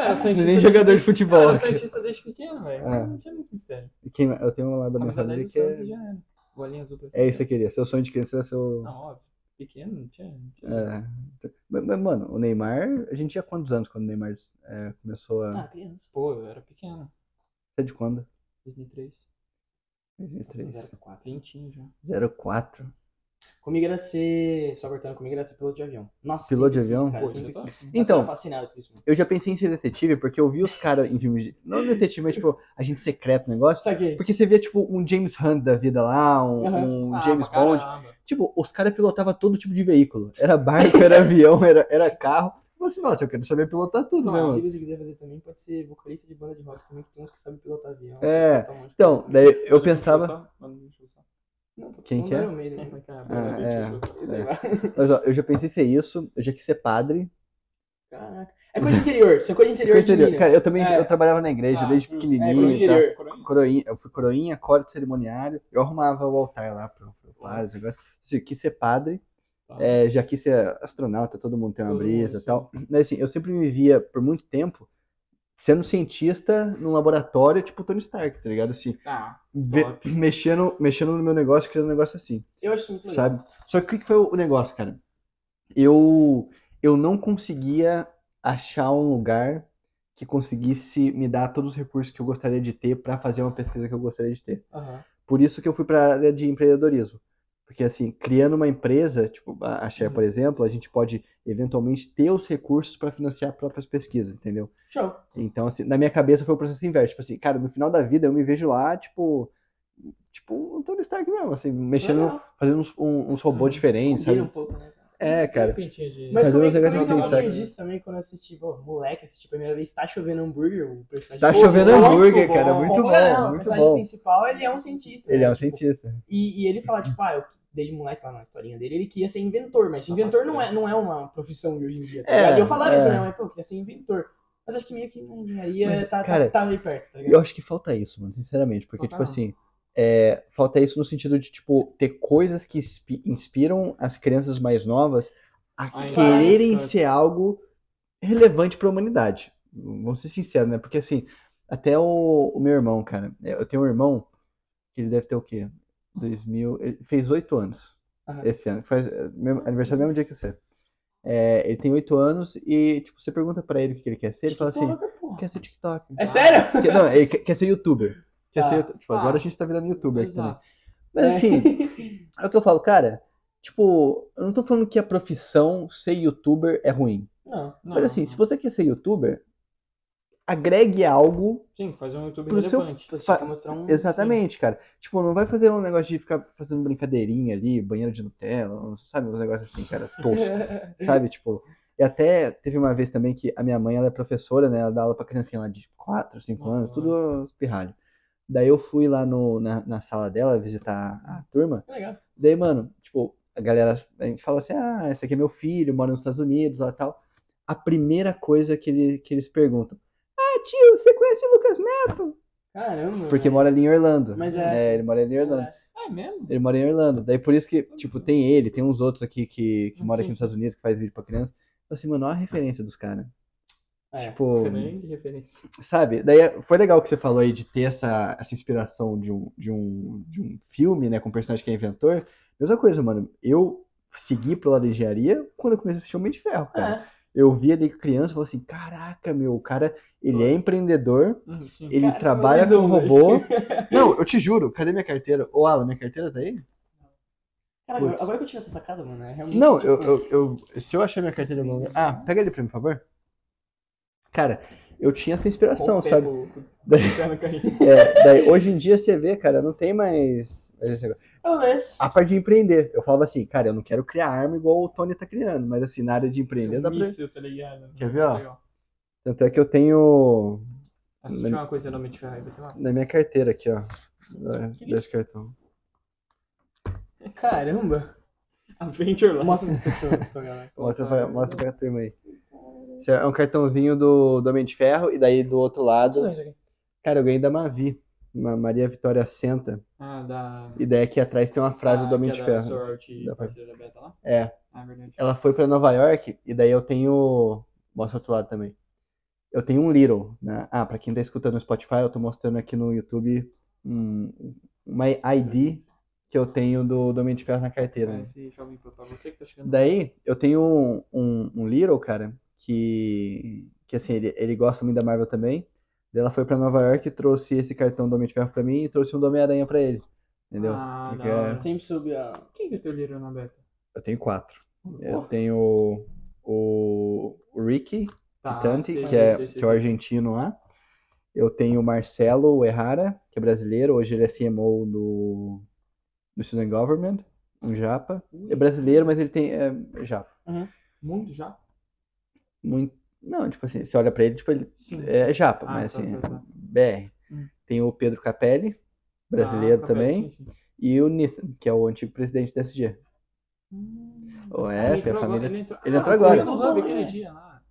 S2: eu Santista
S1: Nem jogador de futebol.
S2: Eu era Santista desde pequeno, velho.
S1: É.
S2: Não tinha muito mistério.
S1: Quem- eu tenho um lado da minha
S2: Camisa 10
S1: família que é.
S2: Já era. Bolinha azul pra
S1: É isso que você queria. Seu sonho de criança era ser o.
S2: Não, óbvio. Pequeno, não tinha. Não tinha
S1: É. Mas, mas, mano, o Neymar, a gente tinha quantos anos quando o Neymar é, começou a.
S3: Ah, criança.
S2: Pô, eu era pequeno.
S1: Você é de quando?
S2: 2003.
S1: 2003.
S2: Nossa, 04. Ventinho já.
S1: 04.
S3: Comigo era ser. Só cortando, comigo era ser piloto de avião. Nossa,
S1: Piloto de avião?
S3: cara,
S2: Pô, tá
S3: quis.
S2: assim.
S3: Eu
S1: Então.
S3: era fascinado por isso, mano.
S1: Eu já pensei em ser detetive porque eu vi os caras em filmes de. Não detetive, mas tipo, agente secreto negócio.
S3: Saquei.
S1: Porque você via, tipo, um James Hunt da vida lá, um,
S3: Aham.
S1: um
S2: Ah,
S1: James
S2: pra
S1: Bond.
S2: caramba.
S1: Tipo, os caras pilotavam todo tipo de veículo. Era barco, era [laughs] avião, era, era carro. Eu falei assim, nossa, eu quero saber pilotar tudo, né,
S3: Não,
S1: mano?
S3: se você quiser fazer também, pode ser vocalista de banda de rock também, que tem uns que sabem pilotar avião.
S1: É,
S3: pilotar um
S1: Então, daí eu pensava.
S2: só-
S3: Não,
S1: Quem
S3: tô
S1: que é?
S3: né?
S1: Ah, é.
S3: Sei
S1: É.
S3: lá. [laughs]
S1: Mas ó, eu já pensei ser isso, eu já quis ser padre.
S3: Caraca. É coisa de interior, isso é coisa de interior
S1: Coisa
S3: de
S1: interior. Cara, eu também
S3: É.
S1: eu trabalhava na igreja
S2: Ah,
S1: desde pequenininho
S3: É,
S1: tal.
S3: interior.
S2: Coroinha?
S1: Coroinha, eu fui coroinha, corte cerimoniário. Eu arrumava o altar lá pro, pro padre, negócio. Eu quis ser padre. É, já quis ser astronauta, todo mundo tem uma brisa e tal. Mas assim, eu sempre me via por muito tempo sendo cientista num laboratório tipo Tony Stark, tá ligado? Assim,
S2: Top. [laughs]
S1: mexendo, mexendo no meu negócio, criando um negócio assim,
S3: Eu acho muito legal.
S1: sabe? Só que o que que foi o negócio, cara? Eu, eu não conseguia achar um lugar que conseguisse me dar todos os recursos que eu gostaria de ter para fazer uma pesquisa que eu gostaria de ter.
S3: Aham.
S1: Por isso que eu fui para a área de empreendedorismo. Porque, assim, criando uma empresa, tipo a Share,
S3: Uhum.
S1: por exemplo, a gente pode eventualmente ter os recursos para financiar próprias pesquisas, entendeu?
S3: Show.
S1: Então, assim, na minha cabeça foi o processo inverso. Tipo assim, cara, no final da vida eu me vejo lá, tipo. Tipo um Tony Stark mesmo, assim, mexendo,
S3: Legal.
S1: fazendo uns, um- uns robôs
S2: Uhum.
S1: diferentes,
S3: Combina
S1: sabe?
S3: um pouco, né, cara?
S1: É, cara.
S2: De...
S3: Mas
S1: Fazer
S3: comigo,
S1: uns negócios
S3: comigo
S1: assim,
S3: eu lembro
S1: sabe?
S3: disso também quando eu assisti, pô, moleque, assisti a primeira vez, tá chovendo hambúrguer, o personagem.
S1: Tá
S3: Pô,
S1: chovendo hambúrguer,
S3: bom.
S1: cara, muito
S3: Não,
S1: bom,
S3: O
S1: muito
S3: personagem
S1: bom.
S3: principal, ele é um cientista.
S1: Ele
S3: né?
S1: é um
S3: Tipo,
S1: cientista.
S3: E, e ele fala, tipo, ah, eu, desde moleque lá na historinha dele, ele queria ser inventor, mas
S2: Só
S3: inventor não é, não é uma profissão de hoje em dia, tá
S1: É?
S3: E eu falava isso
S1: é.
S3: pra minha mãe, pô, eu queria ser inventor. Mas acho que meio que na engenharia
S1: Mas,
S3: tá,
S1: cara,
S3: tá, tá meio perto, tá ligado?
S1: Eu acho que falta isso, mano, sinceramente. Porque,
S2: Falta
S1: tipo
S2: não.
S1: assim, é, falta isso no sentido de, tipo, ter coisas que inspi- inspiram as crianças mais novas a
S2: Ai,
S1: quererem
S2: nossa.
S1: ser algo relevante pra humanidade. Vamos ser sinceros, né? Porque, assim, até o, o meu irmão, cara, é, eu tenho um irmão que ele deve ter o quê? 2000. Ele fez oito anos
S3: Aham.
S1: esse ano. Faz é, mesmo- aniversário mesmo dia que você. É, ele tem oito anos e, tipo, você pergunta pra ele o que ele quer ser, ele fala assim:
S3: porra.
S1: quer ser TikTok.
S3: É sério? [laughs]
S1: Quer- Não, ele quer, quer ser youtuber. Quer
S3: Tá.
S1: ser, tipo,
S2: Ah.
S1: agora a gente tá virando youtuber aqui também.
S2: Exato.
S1: Mas assim, é o que eu falo, cara, tipo, eu não tô falando que a profissão ser youtuber é ruim.
S3: Não.
S2: Não,
S1: Mas assim, se você quer ser youtuber, agregue algo
S2: Sim, fazer um YouTube
S1: seu-
S2: relevante.
S3: Pra
S1: Fa-
S3: mostrar um...
S1: Exatamente, cara. Tipo, não vai fazer um negócio de ficar fazendo brincadeirinha ali, banheiro de Nutella, sabe? Um negócio assim, cara, tosco, [laughs] sabe? Tipo, e até teve uma vez também que a minha mãe, ela é professora, né? Ela dá aula pra criancinha lá de 4, 5 anos, tudo pirralho. Daí eu fui lá no, na, na sala dela visitar a turma.
S3: Legal.
S1: Daí, mano, tipo, a galera fala assim: ah, esse aqui é meu filho, mora nos Estados Unidos, lá e tal. A primeira coisa que, ele, que eles perguntam: tio, você conhece o Lucas Neto?
S3: Caramba.
S1: Porque mora ali em Orlando.
S3: Mas é
S1: é,
S3: assim.
S1: ele mora ali em Orlando.
S3: É.
S2: Ah, é mesmo?
S1: Ele mora em Orlando. Daí por isso que, tipo, tem ele, tem uns outros aqui que, que moram
S2: sim,
S1: aqui nos. Estados Unidos, que faz vídeo pra criança. Eu assim, mano, olha a referência dos caras.
S3: É.
S1: Tipo,
S2: Grande referência.
S1: sabe? Daí foi legal que você falou aí de ter essa, essa inspiração de um, de, um, de um filme, né, com um personagem que é inventor. Mesma coisa, mano. Eu segui pro lado da engenharia quando eu comecei a assistir Homem de Ferro, cara.
S3: É.
S1: Eu vi ali criança e falei assim, caraca, meu, o cara, ele é empreendedor,
S2: Uhum, sim.
S1: ele
S3: Cara,
S1: trabalha com
S3: um, velho.
S1: robô. [laughs] Não, eu te juro, cadê minha carteira? Ô, Alan, minha carteira tá aí?
S3: Cara, agora, que eu tive essa sacada, mano, é realmente...
S1: Não,
S3: tipo,
S1: eu, eu, eu- se eu achar minha carteira lugar. Ah, pega ele pra mim, por favor. Cara, eu tinha essa inspiração, sabe?
S2: pro-
S1: Daí, [laughs] é, daí, hoje em dia você vê, cara, não tem mais.
S3: Mas...
S1: A parte de empreender. Eu falava assim, cara, eu não quero criar arma igual o Tony tá criando, mas assim, na área de empreender
S2: Um
S1: dá pra.
S2: míssil, tá ligado?
S1: Quer ver, ó?
S2: Legal.
S1: Tanto é que eu tenho
S2: Assistir uma coisa no Homem de Ferro aí, vai ser massa.
S1: na minha carteira aqui, ó. Desse cartão.
S3: Caramba.
S2: Adventure Life.
S3: Mostra pra, [laughs] pra galera.
S1: Mostra pra, mostra pra turma aí. Esse é um cartãozinho do, do Homem de Ferro, e daí do outro lado. Cara, eu ganhei da Mavi. Ma- Maria Vitória Senta.
S2: Ah, da...
S1: E daí aqui atrás tem uma frase
S2: ah,
S1: do Homem de
S2: é da
S1: Ferro. Da-
S2: parceira da Beta lá?
S1: É.
S2: Ah, verdade.
S1: Ela foi pra Nova York e daí eu tenho. Mostra outro lado também. Eu tenho um Little, né? Ah, pra quem tá escutando no Spotify, eu tô mostrando aqui no YouTube um, uma ID que eu tenho do, do Homem de Ferro na carteira. Né?
S2: tá.
S1: Daí eu tenho um, um, um Little, cara, que. Que assim, ele, ele gosta muito da Marvel também. Daí ela foi pra Nova York e trouxe esse cartão do Homem de Ferro pra mim e trouxe um do Homem-Aranha pra ele. Entendeu?
S2: Ah,
S1: Porque
S2: da hora.
S3: Sempre soube a...
S2: Quem que é teu líder na Beta?
S1: eu tenho quatro. Eu
S2: Oh,
S1: tenho o, o Ricky,
S2: tá,
S1: Titante,
S2: sei,
S1: que,
S2: sei,
S1: é,
S2: sei,
S1: que é o argentino lá. Eu tenho o Marcelo Errara, que é brasileiro. Hoje ele é CMO do, do Student Government, um japa. É brasileiro, mas ele tem é, é japa.
S2: Muito já?
S1: Muito, não, tipo assim, você olha pra ele, tipo, ele
S2: Sim.
S1: é japa,
S2: Ah,
S1: mas
S2: tá,
S1: assim,
S2: tá, tá.
S1: BR.
S2: Hum.
S1: Tem o Pedro Capelli, brasileiro
S2: Ah,
S1: também,
S2: sim, sim.
S1: e o Nathan, que é o antigo presidente da SG. O
S2: Ah,
S1: F, a
S2: agora,
S1: família.
S2: Ele entrou,
S1: ele
S2: ah,
S1: entrou agora.
S2: foi no Hub aquele dia lá.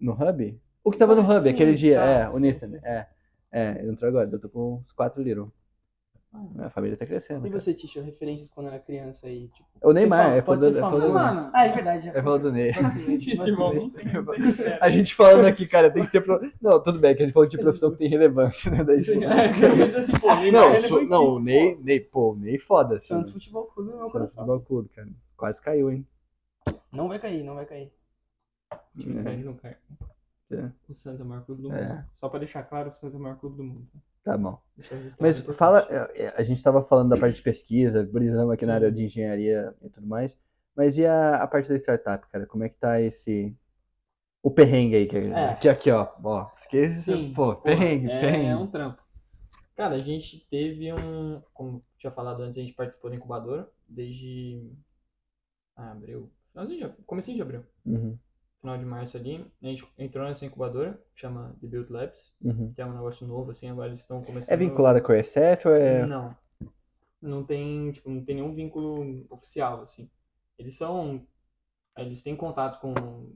S1: No Hub? O que tava no Hub
S2: Sim,
S1: aquele dia,
S2: tá,
S1: é, o
S2: sim,
S1: Nathan,
S2: sim, sim.
S1: é. É, ele entrou agora, eu tô com uns quatro Little.
S2: Ah.
S1: A família tá crescendo.
S3: E
S1: cara.
S3: você, Tisha, referências quando era criança aí, tipo...
S1: O Neymar,
S3: fala-
S1: é
S3: pode
S1: falando-
S3: ser
S1: é falando-
S2: Mano.
S3: Ah, é verdade.
S1: É falando do
S2: não não.
S1: A gente falando aqui, cara, tem que ser. Pro... Não, tudo bem, que a gente falou de profissão que tem relevância, né? Daí, tipo, [laughs]
S2: é, assim, pô, Neymar
S1: Não,
S2: é
S1: não, o Ney, Ney, pô, o Ney foda, assim.
S3: Santos Futebol Clube no meu
S1: Santos
S3: coração.
S1: Futebol Clube, cara. Quase caiu, hein?
S3: Não vai cair, não vai cair.
S2: Não cai, não cai.
S1: É.
S2: O Santos é o maior clube do
S1: É.
S2: mundo. Só pra deixar claro, o Santos é o maior clube do mundo. Tá?
S1: Tá bom.
S2: Registrar
S1: Mas fala, é, é, a gente tava falando da parte de pesquisa, brisamos aqui na área de engenharia e tudo mais. Mas e a, a parte da startup, cara? Como é que tá esse. O perrengue aí, que,
S3: É.
S1: que aqui, ó. Ó, esquece.
S2: Sim,
S1: Pô, perrengue,
S2: é,
S1: perrengue.
S2: É um trampo. Cara, a gente teve um. Como eu tinha falado antes, a gente participou da incubadora desde. Ah, abril. Finalzinho de abril. Comecinho de abril.
S1: Uhum,
S2: Final de março ali. A gente entrou nessa incubadora, chama The Build Labs,
S1: uhum.
S2: que é um negócio novo, assim, agora eles estão começando.
S1: É vinculada com o ESF ou é.
S2: Não. Não tem, tipo, não tem nenhum vínculo oficial, assim. Eles são. Eles têm contato com,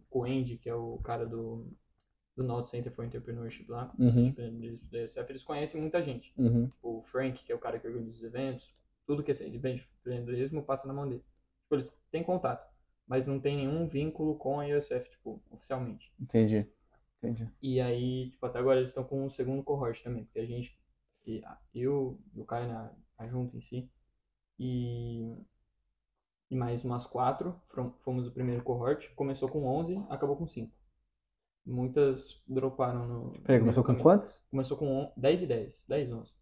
S2: com o Andy, que é o cara do, do Knowledge Center for Entrepreneurship lá.
S1: Uhum.
S2: Eles, eles conhecem muita gente.
S1: Uhum,
S2: Tipo, o Frank, que é o cara que organiza os eventos, tudo que é de empreendedorismo passa na mão dele. Tipo, eles têm contato, mas não tem nenhum vínculo com a USF, tipo, oficialmente.
S1: entendi. Entendi.
S2: E aí, tipo, até agora eles estão com um segundo cohort também, porque a gente, eu e o Caio na, a junta em si, e, e mais umas quatro, fom- fomos o primeiro cohort, começou com 11, acabou com 5. Muitas droparam no...
S1: Peraí, começou com
S2: caminho.
S1: quantos?
S2: Começou com on- 10 e 10, 10 e 11.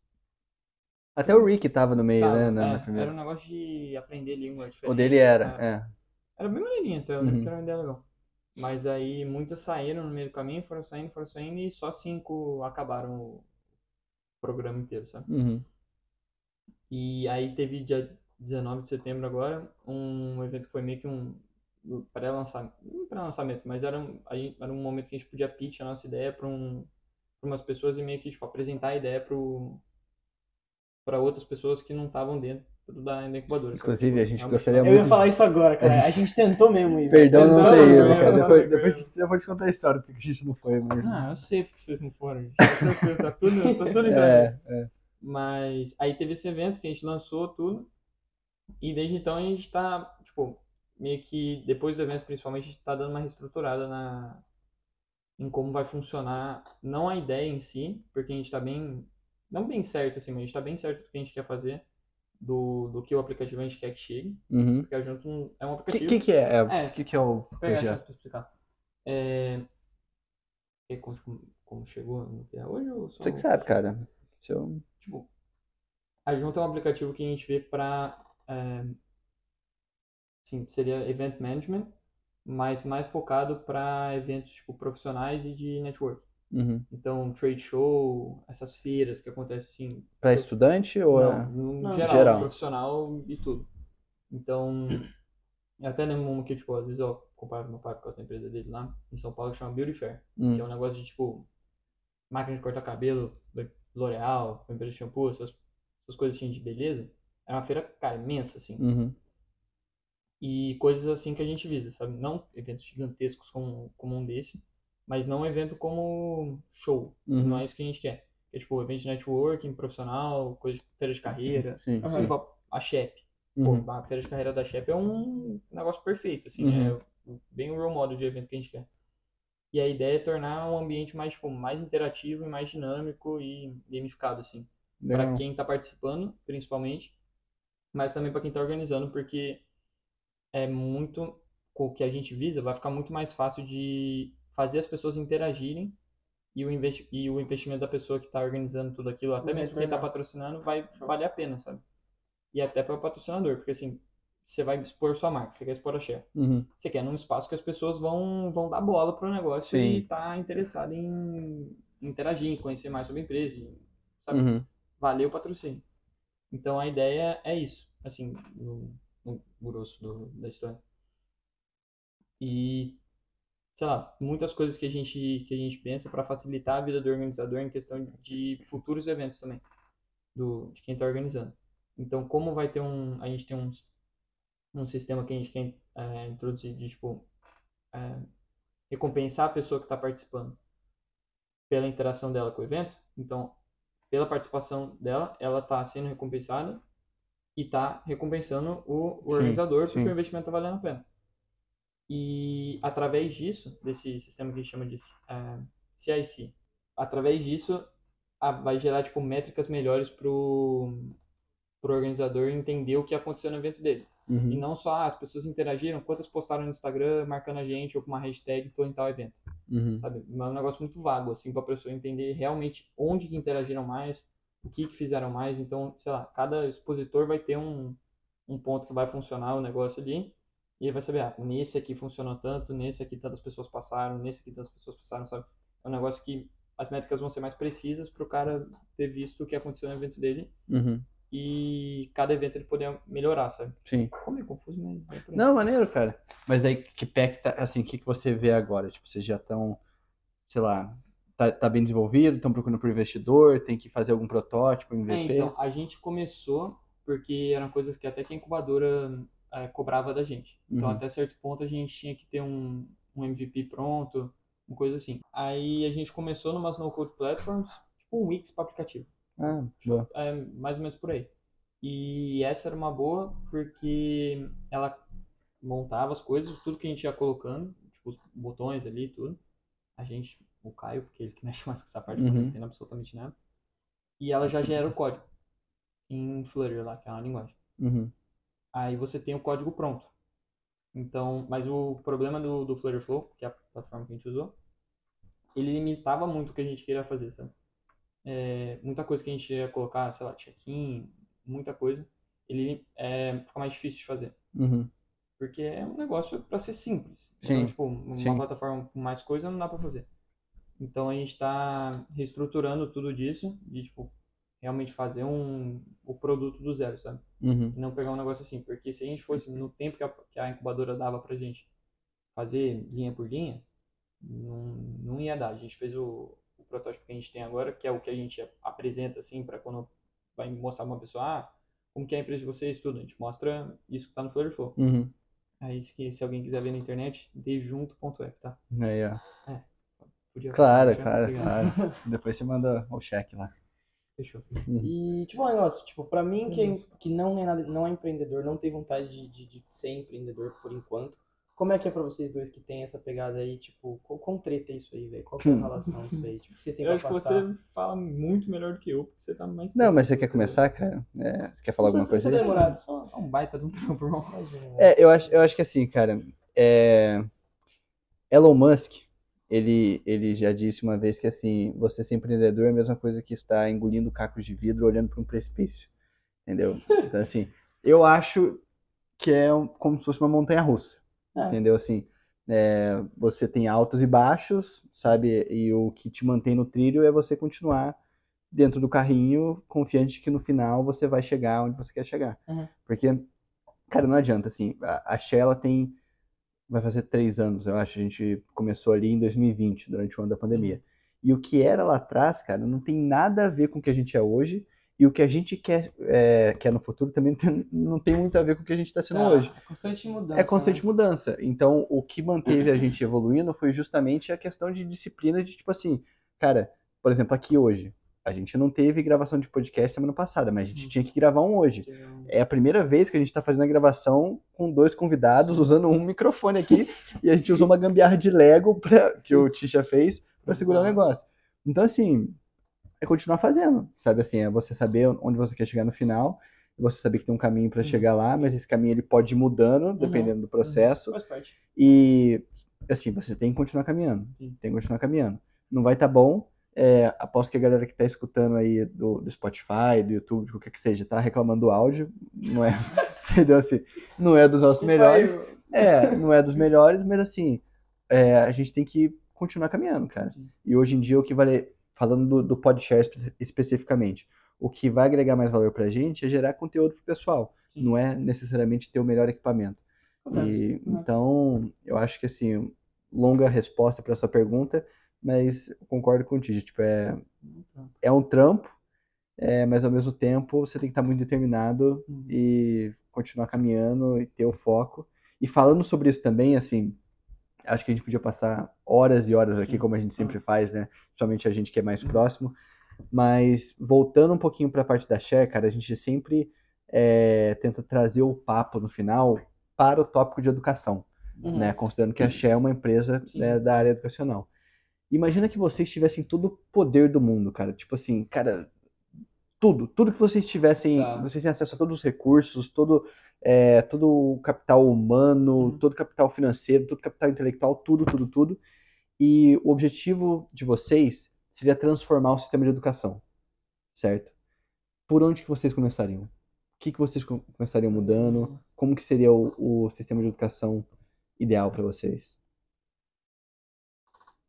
S1: Até o Rick tava no meio,
S2: Tava,
S1: né? Na,
S2: é,
S1: na primeira.
S2: Era um negócio de aprender língua diferente.
S1: O dele era,
S2: é.
S1: é.
S2: Era bem maneirinho, até eu
S1: Uhum.
S2: lembro que era uma ideia legal. Mas aí muitas saíram no meio do caminho, foram saindo, foram saindo e só cinco acabaram o programa inteiro, sabe?
S1: Uhum.
S2: E aí teve dia 19 de setembro agora, um evento que foi meio que um pré-lançamento, não pré-lançamento, mas era um, aí era um momento que a gente podia pitch a nossa ideia para um, pra umas pessoas e meio que tipo, apresentar a ideia para outras pessoas que não estavam dentro da, da incubadora.
S1: Inclusive, a gente gostaria
S3: Eu
S1: muito.
S3: ia falar isso agora, cara. A gente tentou mesmo ir.
S1: Perdão não ter ido, cara. Depois, depois eu vou te contar a história porque a gente não foi, mas.
S2: Ah, eu sei porque vocês não foram. Tá tranquilo, tá tudo, tá tudo
S1: É, é.
S2: Mas aí teve esse evento que a gente lançou tudo. E desde então a gente tá, tipo, meio que depois do evento principalmente, a gente tá dando uma reestruturada na em como vai funcionar, não a ideia em si, porque a gente tá bem, não bem certo assim, mas a gente tá bem certo do que a gente quer fazer, do, do que o aplicativo a gente quer que chegue,
S1: Uhum.
S2: porque a Junto é um
S1: O
S2: aplicativo.
S1: que, que, que é?
S2: É.
S1: O que, que é o
S2: essa
S1: projeto?
S2: pra explicar. É... e Como, como chegou no que é hoje ou só
S1: Você que sabe, cara. Seu...
S2: Tipo, a Junta é um aplicativo que a gente vê para, sim, seria event management, mas mais focado para eventos tipo profissionais e de network.
S1: Uhum.
S2: Então, trade show, essas feiras que acontecem assim,
S1: Pra estudante ou
S2: não,
S1: é...
S2: no
S3: Não,
S2: geral,
S1: geral.
S2: profissional e tudo. Então, eu até lembro uma que, tipo, às vezes eu acompanho meu pai por causa da empresa dele lá em São Paulo, que chama Beauty Fair.
S1: Hum.
S2: que é um negócio de tipo máquina de cortar cabelo, L'Oreal, empresa de shampoo, essas, essas coisas assim de beleza. É uma feira, cara, imensa, assim.
S1: Uhum.
S2: E coisas assim que a gente visa, sabe? Não eventos gigantescos como, como um desse, mas não um evento como show.
S1: Uhum.
S2: Não é isso que a gente quer. É tipo evento de networking, profissional, coisa de feira de carreira.
S1: Sim.
S3: Aham.
S2: Tipo, a- Shep.
S1: Uhum.
S2: Pô, a feira de carreira da Shep é um negócio perfeito, assim,
S1: Uhum.
S2: é bem o role model de evento que a gente quer. E a ideia é tornar um ambiente mais, tipo, mais interativo e mais dinâmico e gamificado, assim. Para quem está participando, principalmente, mas também para quem está organizando, porque é muito o que a gente visa, vai ficar muito mais fácil de fazer as pessoas interagirem e o, investi e o investimento da pessoa que está organizando tudo aquilo, até mesmo quem está patrocinando, vai valer a pena, sabe? E até para o patrocinador, porque assim, você vai expor sua marca, você quer expor a share.
S1: Uhum.
S2: Você quer num espaço que as pessoas vão, vão dar bola pro negócio
S1: Sim.
S2: e tá interessado em interagir, em conhecer mais sobre a empresa, sabe?
S1: Uhum.
S2: Valeu o patrocínio. Então a ideia é isso, assim, no, no grosso do- da história. E, sei lá, muitas coisas que a gente, que a gente pensa para facilitar a vida do organizador em questão de futuros eventos também, do, de quem está organizando. Então, como vai ter um, a gente tem um, um sistema que a gente quer é, introduzir de, tipo, é, recompensar a pessoa que está participando pela interação dela com o evento. Então, pela participação dela, ela está sendo recompensada e está recompensando o, o
S1: Sim,
S2: organizador porque
S1: sim.
S2: o investimento está valendo a pena. E através disso, desse sistema que a gente chama de eh, CIC, através disso a- vai gerar tipo métricas melhores pro pro organizador entender o que aconteceu no evento dele. E
S1: Uhum.
S2: não só ah, as pessoas interagiram, quantas postaram no Instagram marcando a gente ou com uma hashtag tô em tal evento
S1: Uhum.
S2: sabe? É um negócio muito vago, assim, para a pessoa entender realmente onde que interagiram mais, o que que fizeram mais. Então, sei lá, cada expositor vai ter um, um ponto que vai funcionar o negócio ali, e ele vai saber, ah, nesse aqui funcionou tanto, nesse aqui tantas pessoas passaram, nesse aqui tantas pessoas passaram, sabe? É um negócio que as métricas vão ser mais precisas para o cara ter visto o que aconteceu no evento dele
S1: Uhum.
S2: e cada evento ele poder melhorar, sabe?
S1: Sim.
S2: Ficou meio confuso, mas é.
S1: Não, maneiro, cara. Mas aí, que pé que tá, assim, o que, que você vê agora? Tipo, vocês já estão, sei lá, tá, tá bem desenvolvido, estão procurando por investidor, tem que fazer algum protótipo,
S2: É,
S1: MVP?
S2: então, a gente começou porque eram coisas que até que a incubadora eh, cobrava da gente. Então,
S1: Uhum.
S2: até certo ponto, a gente tinha que ter um, um MVP pronto, uma coisa assim. Aí a gente começou numas no-code platforms, tipo um Wix para aplicativo.
S1: Ah, boa.
S2: É, mais ou menos por aí. E essa era uma boa porque ela montava as coisas, tudo que a gente ia colocando, tipo os botões ali e tudo. A gente, o Caio, porque ele que mexe mais com essa parte, eu não
S1: Uhum.
S2: entendo absolutamente nada. E ela já gera o código em Flutter lá, que é uma linguagem.
S1: Uhum.
S2: Aí você tem o código pronto. Então, mas o problema do, do Flutter Flow, que é a plataforma que a gente usou, ele limitava muito o que a gente queria fazer, sabe? É, muita coisa que a gente ia colocar, sei lá, check-in, muita coisa, ele é, fica mais difícil de fazer.
S1: Uhum.
S2: Porque é um negócio para ser simples.
S1: Sim,
S2: Então, tipo, uma
S1: sim.
S2: plataforma com mais coisa não dá para fazer. Então a gente está reestruturando tudo disso, de tipo, realmente fazer um, o produto do zero, sabe?
S1: Uhum.
S2: E não pegar um negócio assim, porque se a gente fosse no tempo que a, que a incubadora dava pra gente fazer linha por linha, não, não ia dar. A gente fez o, o protótipo que a gente tem agora, que é o que a gente apresenta assim para quando vai mostrar uma pessoa, ah, como que é a empresa de vocês, tudo. A gente mostra isso que tá no Floriflow.
S1: Uhum.
S2: Aí se, se alguém quiser ver na internet, dejunto.app, tá?
S1: Aí, ó.
S2: Podia
S1: Claro, claro,
S2: obrigado.
S1: claro. [laughs] Depois você manda o cheque lá.
S2: Fechou.
S3: E, tipo, um negócio, tipo, pra mim que, é-
S2: Isso.
S3: que não, é nada, não é empreendedor, não tem vontade de, de, de ser empreendedor por enquanto, como é que é pra vocês dois que tem essa pegada aí, tipo, qual, qual treta é isso aí, velho? Qual que é a
S1: Hum.
S3: relação isso aí? Tipo, que vocês têm
S2: Eu
S3: pra
S2: acho que
S3: passar?
S2: você fala muito melhor do que eu, porque você tá mais
S1: Não, mas você quer começar, cara? É, você quer falar alguma coisa aí?
S3: demorado, só...
S2: É um baita de um trampo, irmão.
S1: É, eu acho, eu acho que assim, cara, é... Elon Musk, ele, ele já disse uma vez que assim, você ser empreendedor é a mesma coisa que estar engolindo cacos de vidro olhando para um precipício, entendeu? Então assim, eu acho que é como se fosse uma montanha russa,
S3: É.
S1: entendeu? Assim, é, você tem altos e baixos, sabe? E o que te mantém no trilho é você continuar dentro do carrinho, confiante que no final você vai chegar onde você quer chegar.
S3: Uhum.
S1: Porque, cara, não adianta, assim, a, a Shell tem, vai fazer três anos, eu acho, a gente começou ali em 2020, durante o ano da pandemia. E o que era lá atrás, cara, não tem nada a ver com o que a gente é hoje, e o que a gente quer, é, quer no futuro também não tem, não tem muito a ver com o que a gente está sendo
S3: Tá,
S1: hoje.
S3: É constante mudança.
S1: É constante
S3: né?
S1: mudança. Então, o que manteve a gente evoluindo foi justamente a questão de disciplina de, tipo assim, cara, por exemplo, aqui hoje, a gente não teve gravação de podcast semana passada, mas a gente
S2: Uhum.
S1: tinha que gravar um hoje. É a primeira vez que a gente está fazendo a gravação com dois convidados, usando um microfone aqui, [laughs] e a gente usou uma gambiarra de Lego pra, que o Tisha fez para segurar o negócio. Então, assim, é continuar fazendo, sabe assim, é você saber onde você quer chegar no final, você saber que tem um caminho para
S2: Uhum.
S1: chegar lá, mas esse caminho ele pode ir mudando, dependendo do processo,
S3: Faz parte.
S1: e assim, você tem que continuar caminhando, tem que continuar caminhando. Não vai estar bom, é, aposto que a galera que está escutando aí do, do Spotify, do YouTube, de qualquer que seja, tá reclamando do áudio, não é, [laughs] [laughs] entendeu assim, não é dos nossos melhores, é, não é dos melhores, mas assim, é, a gente tem que continuar caminhando, cara.
S2: Sim.
S1: E hoje em dia o que vale, falando do, do PodShare espe- especificamente, o que vai agregar mais valor pra gente é gerar conteúdo pro pessoal,
S2: Sim.
S1: não é necessariamente ter o melhor equipamento. E,
S3: Uhum.
S1: então, eu acho que assim, longa resposta para sua pergunta, mas concordo contigo, tipo, é, é um trampo, é, mas ao mesmo tempo você tem que estar muito determinado
S2: Uhum.
S1: e continuar caminhando e ter o foco. E falando sobre isso também, assim, acho que a gente podia passar horas e horas aqui,
S2: Sim.
S1: como a gente sempre faz, né? Principalmente a gente que é mais próximo. Mas voltando um pouquinho para a parte da share, cara, a gente sempre é, tenta trazer o papo no final para o tópico de educação,
S3: Uhum.
S1: né? Considerando que a Share é uma empresa né, da área educacional. Imagina que vocês tivessem todo o poder do mundo, cara. Tipo assim, cara, tudo, tudo que vocês tivessem,
S2: Tá.
S1: vocês têm acesso a todos os recursos, todo, é, todo o capital humano,
S2: Uhum.
S1: todo o capital financeiro, todo o capital intelectual, tudo, tudo, tudo. E o objetivo de vocês seria transformar o sistema de educação, certo? Por onde que vocês começariam? O que que vocês com- começariam mudando? Como que seria o, o sistema de educação ideal para vocês?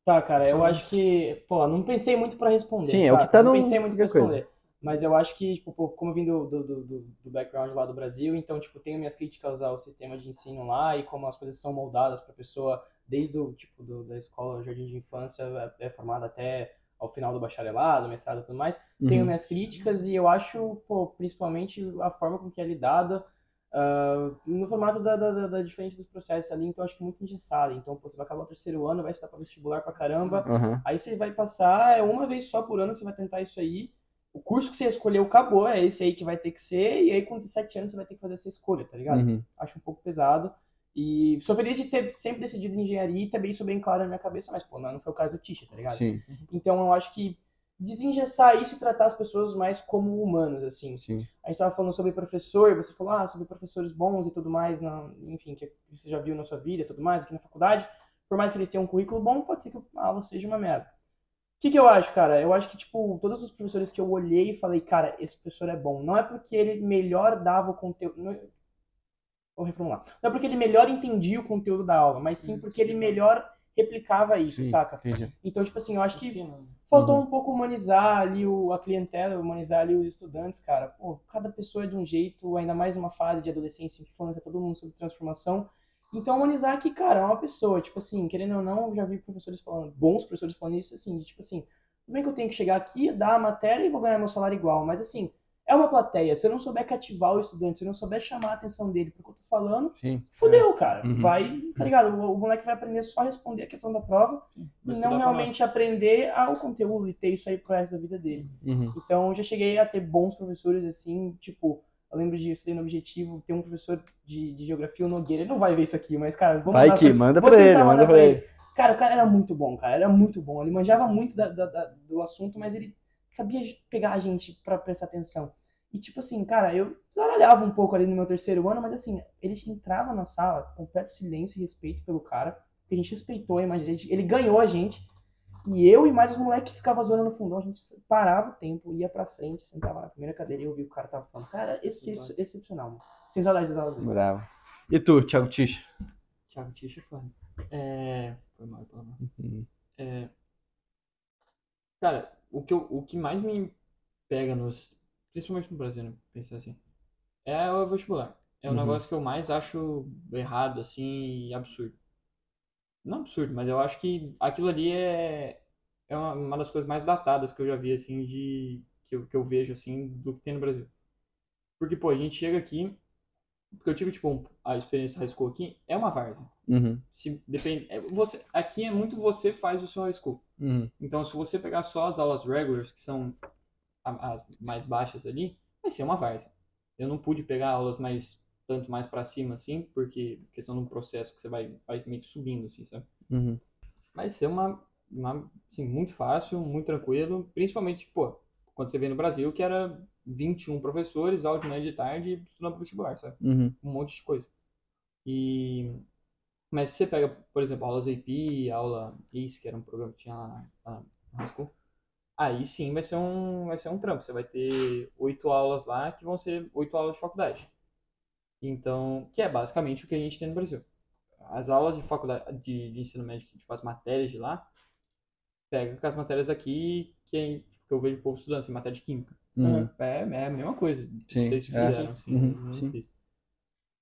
S3: Tá, cara, eu acho que, pô, não pensei muito pra responder,
S1: Sim, é o que
S3: saca?
S1: tá
S3: Não
S1: no-
S3: pensei muito pra
S1: qualquer coisa.
S3: responder. Mas eu acho que, tipo, como eu vim do, do, do, do- background lá do Brasil, então, tipo, tenho minhas críticas ao sistema de ensino lá e como as coisas são moldadas pra pessoa desde o, tipo, do, da escola, jardim de infância, é, é formada até ao final do bacharelado, mestrado e tudo mais. Tenho
S1: Uhum.
S3: minhas críticas e eu acho, pô, principalmente a forma com que é lidada ah, no formato da, da, da- diferente dos processos ali, então acho que muito engessado. Então, pô, você vai acabar o terceiro ano, vai estudar para vestibular pra caramba,
S1: Aham.
S3: aí você vai passar, é uma vez só por ano que você vai tentar isso aí. O curso que você escolheu acabou, é esse aí que vai ter que ser, e aí com 17 anos você vai ter que fazer essa escolha, tá ligado?
S1: Uhum.
S3: Acho um pouco pesado. E sou feliz de ter sempre decidido engenharia e também isso bem claro na minha cabeça, mas, pô, não, não foi o caso do Tisha, tá ligado?
S1: Sim,
S3: Então eu acho que desengessar isso e tratar as pessoas mais como humanos, assim.
S1: sim.
S3: A gente tava falando sobre professor, você falou, ah, sobre professores bons e tudo mais, na, enfim, que você já viu na sua vida e tudo mais, aqui na faculdade. Por mais que eles tenham um currículo bom, pode ser que a aula seja uma merda. O que, que eu acho, cara? Eu acho que, tipo, todos os professores que eu olhei e falei, cara, esse professor é bom. Não é porque ele melhor dava o conteúdo. não- Vou reformular. Não é porque ele melhor entendia o conteúdo da aula, mas sim porque ele melhor replicava isso,
S1: Sim,
S3: saca?
S1: entendi.
S3: Então, tipo assim, eu acho que
S2: Ensina.
S3: faltou
S1: Uhum.
S3: um pouco humanizar ali o, a clientela, humanizar ali os estudantes, cara. Pô, cada pessoa é de um jeito, ainda mais uma fase de adolescência, infância, todo mundo sobre transformação. Então, humanizar que, cara, é uma pessoa, tipo assim, querendo ou não, eu já vi professores falando, bons professores falando isso, assim, de tipo assim, tudo bem que eu tenho que chegar aqui, dar a matéria e vou ganhar meu salário igual, mas assim, é uma plateia. Se eu não souber cativar o estudante, se eu não souber chamar a atenção dele falando,
S1: Sim.
S3: fudeu, cara.
S1: Uhum.
S3: Vai, tá ligado? O, o moleque vai aprender só a responder a questão da prova e não realmente aprender ao conteúdo e ter isso aí pro resto da vida dele.
S1: Uhum.
S3: Então, eu já cheguei a ter bons professores, assim, tipo, eu lembro de estudei no Objetivo, ter um professor de, de geografia, o Nogueira, ele não vai ver isso aqui, mas, cara, vamos
S1: Vai que
S3: pra-
S1: manda pra ele, manda pra ele.
S3: Cara, o cara era muito bom, cara, era muito bom. Ele manjava muito da- da- da- do assunto, mas ele sabia pegar a gente pra prestar atenção. E, tipo assim, cara, eu zaralhava um pouco ali no meu terceiro ano, mas assim, ele entrava na sala, completo silêncio e respeito pelo cara, porque a gente respeitou a imagem dele, ele ganhou a gente. E eu e mais os moleques que ficavam zoando no fundão, a gente parava o tempo, ia pra frente, sentava na primeira cadeira e eu ouvia o cara tava falando. Cara, esse, excepcional, mano. Sem saudade das aulas dele.
S1: Bravo. E tu, Thiago Ticha?
S2: Thiago Ticha é foda. É. Foi mal, foi mal.
S1: Uhum.
S2: É, Cara, o que, eu- o que mais me pega nos. Principalmente no Brasil, né? Pensar assim. É o vestibular. É o
S1: Uhum.
S2: negócio que eu mais acho errado, assim, e absurdo. Não absurdo, mas eu acho que aquilo ali é, é uma, uma das coisas mais datadas que eu já vi, assim, de. Que eu, que eu vejo, assim, do que tem no Brasil. Porque, pô, a gente chega aqui. Porque eu tive, tipo, um- a experiência do high school aqui, é uma várzea.
S1: Uhum.
S2: Se depende, é, você, aqui é muito você faz o seu high school.
S1: Uhum.
S2: Então, se você pegar só as aulas regulars, que são as mais baixas ali, vai ser uma várzea. Eu não pude pegar aulas mais tanto mais pra cima assim, porque questão de um processo que você vai, vai meio que subindo assim, sabe?
S1: Uhum.
S2: Vai ser uma, uma assim, muito fácil, muito tranquilo, principalmente, pô, quando você vê no Brasil que era 21 professores, aula de manhã e de tarde, estudando vestibular, sabe?
S1: Uhum.
S2: um monte de coisa. E mas se você pega, por exemplo, aulas AP, aula ACE, que era um programa que tinha lá lá na high school, aí sim vai ser um vai ser um trampo. Você vai ter oito aulas lá que vão ser oito aulas de faculdade. Então, que é basicamente o que a gente tem no Brasil. As aulas de faculdade de, de ensino médio, tipo as matérias de lá, pega com as matérias aqui que, é- que eu vejo o povo estudando, assim, matéria de química.
S1: Uhum.
S2: É, é a mesma coisa.
S1: Sim,
S2: Não sei se
S1: é.
S2: fizeram, assim.
S1: Uhum,
S2: não.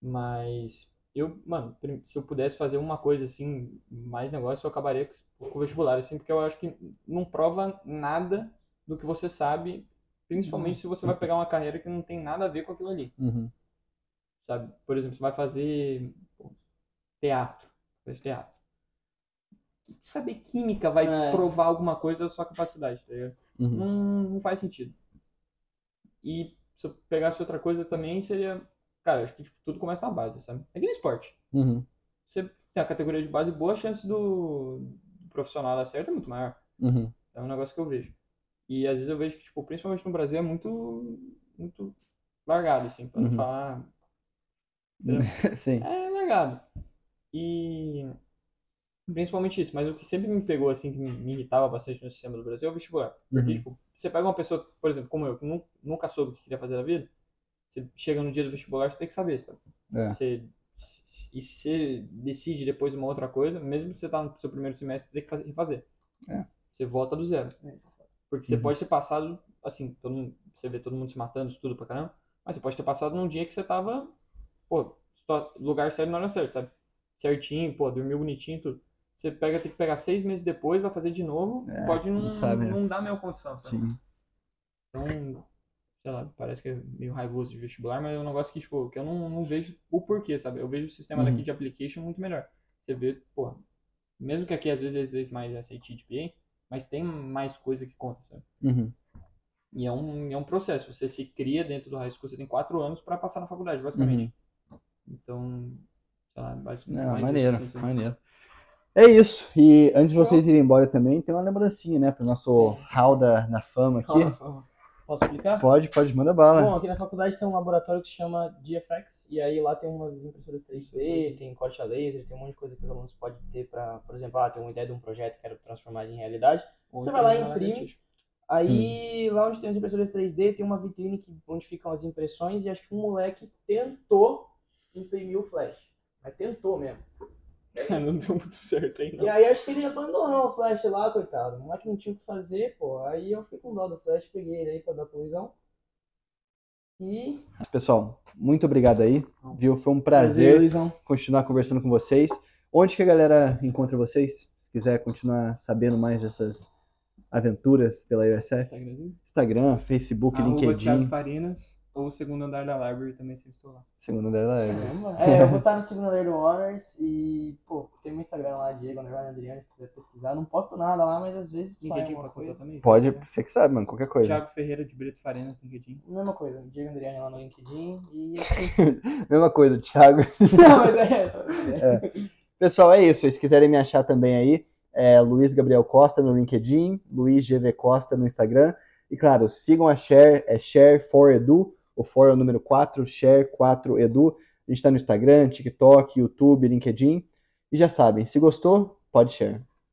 S2: Mas eu, mano, se eu pudesse fazer uma coisa assim, mais negócio, eu acabaria com o vestibular, assim, porque eu acho que não prova nada do que você sabe, principalmente se você vai pegar uma carreira que não tem nada a ver com aquilo ali,
S1: Uhum.
S2: sabe? Por exemplo, você vai fazer teatro, faz teatro. Saber química vai
S3: É.
S2: provar alguma coisa da sua capacidade, tá ligado?
S1: Uhum.
S2: não, não faz sentido. E se eu pegasse outra coisa também, seria. Cara, acho que tipo, tudo começa na base, sabe? É que no esporte.
S1: Uhum.
S2: Você tem a categoria de base boa, a chance do, do profissional dar certo é muito maior.
S1: Uhum.
S2: É um negócio que eu vejo. E às vezes eu vejo que, tipo, principalmente no Brasil, é muito, muito largado, assim, pra não
S1: Uhum.
S2: falar. [laughs]
S1: Sim.
S2: É largado. E principalmente isso, mas o que sempre me pegou, assim, que me irritava bastante no sistema do Brasil é o vestibular. Porque,
S1: Uhum.
S2: tipo, você pega uma pessoa, por exemplo, como eu, que nu- nunca soube o que queria fazer da vida, você chega no dia do vestibular, você tem que saber, sabe?
S1: É.
S2: Você, e se você decide depois uma outra coisa, mesmo que você tá no seu primeiro semestre, você tem que fazer- refazer.
S1: É.
S2: Você volta do zero. Porque você
S1: Uhum.
S2: pode ter passado, assim, todo mundo, você vê todo mundo se matando, estudo pra caramba, mas você pode ter passado num dia que você tava, pô, lugar certo na hora certa, sabe? Certinho, pô, dormiu bonitinho, tudo. Você pega, tem que pegar seis meses depois, vai fazer de novo,
S1: É,
S2: pode não,
S1: não sabe, né?
S2: não dar a mesma condição, sabe?
S1: Sim.
S2: Então, sei lá, parece que é meio raivoso de vestibular, mas é um negócio que, tipo, que eu não, não vejo o porquê, sabe? Eu vejo o sistema
S1: Uhum.
S2: daqui de application muito melhor. Você vê, pô, mesmo que aqui às vezes existe mais SAT e GPA, mas tem mais coisa que conta, sabe?
S1: Uhum.
S2: E é um, é um processo. Você se cria dentro do high school, você tem quatro anos pra passar na faculdade, basicamente. Então, sei lá, basicamente.
S1: Não,
S2: mais
S1: maneiro,
S2: assim,
S1: maneiro. É isso. E antes de vocês irem embora também, tem uma lembrancinha, né? Pro nosso hall da, na fama aqui.
S3: Calma, calma. Posso explicar?
S1: Pode, pode, manda bala.
S3: Bom, aqui na faculdade tem um laboratório que se chama GFX, e aí lá tem umas impressoras 3D, tem corte a laser, tem um monte de coisa que os alunos podem ter pra, por exemplo, ah, tem uma ideia de um projeto que quero transformar em realidade. Você vai lá e
S2: então,
S3: imprime. Aí, lá onde tem as impressoras 3D, tem uma vitrine que, onde ficam as impressões, e acho que um moleque tentou imprimiu o flash. Mas tentou mesmo. [laughs]
S2: não deu muito certo aí, não.
S3: E aí acho que ele abandonou o flash lá, coitado. O moleque não tinha o que fazer, pô. Aí eu fui com dó do flash, peguei ele aí pra dar colisão. E.
S1: Pessoal, muito obrigado aí, viu? Foi um
S3: Prazer,
S1: prazer continuar conversando com vocês. Onde que a galera encontra vocês? Se quiser continuar sabendo mais dessas aventuras pela USF.
S2: Instagramzinho.
S1: Instagram, Facebook,
S2: Arroba Thiago
S1: LinkedIn,
S2: Farinas ou o segundo andar da library também sempre estou lá.
S1: segundo é.
S2: Vamos lá.
S3: É, eu vou estar no segundo layer do Honors e, pô, tem meu Instagram lá, Diego Underline Adriano, se quiser pesquisar. Não posto nada lá, mas às vezes sai
S2: LinkedIn
S3: alguma
S2: pode
S3: coisa.
S2: também?
S1: Pode, você que sabe, mano, qualquer coisa.
S2: Thiago Ferreira de Brito Farinas no LinkedIn.
S3: Mesma coisa, Diego Adriano lá no LinkedIn e. [laughs]
S1: Mesma coisa, Thiago. [laughs]
S3: Não, mas é.
S1: Pessoal, é isso. Se quiserem me achar também aí, é Luiz Gabriel Costa no LinkedIn, Luiz GV Costa no Instagram. E claro, sigam a Share, é Share4Edu, o For é o número 4, Share4Edu. A gente está no Instagram, TikTok, YouTube, LinkedIn. E já sabem, se gostou, pode share.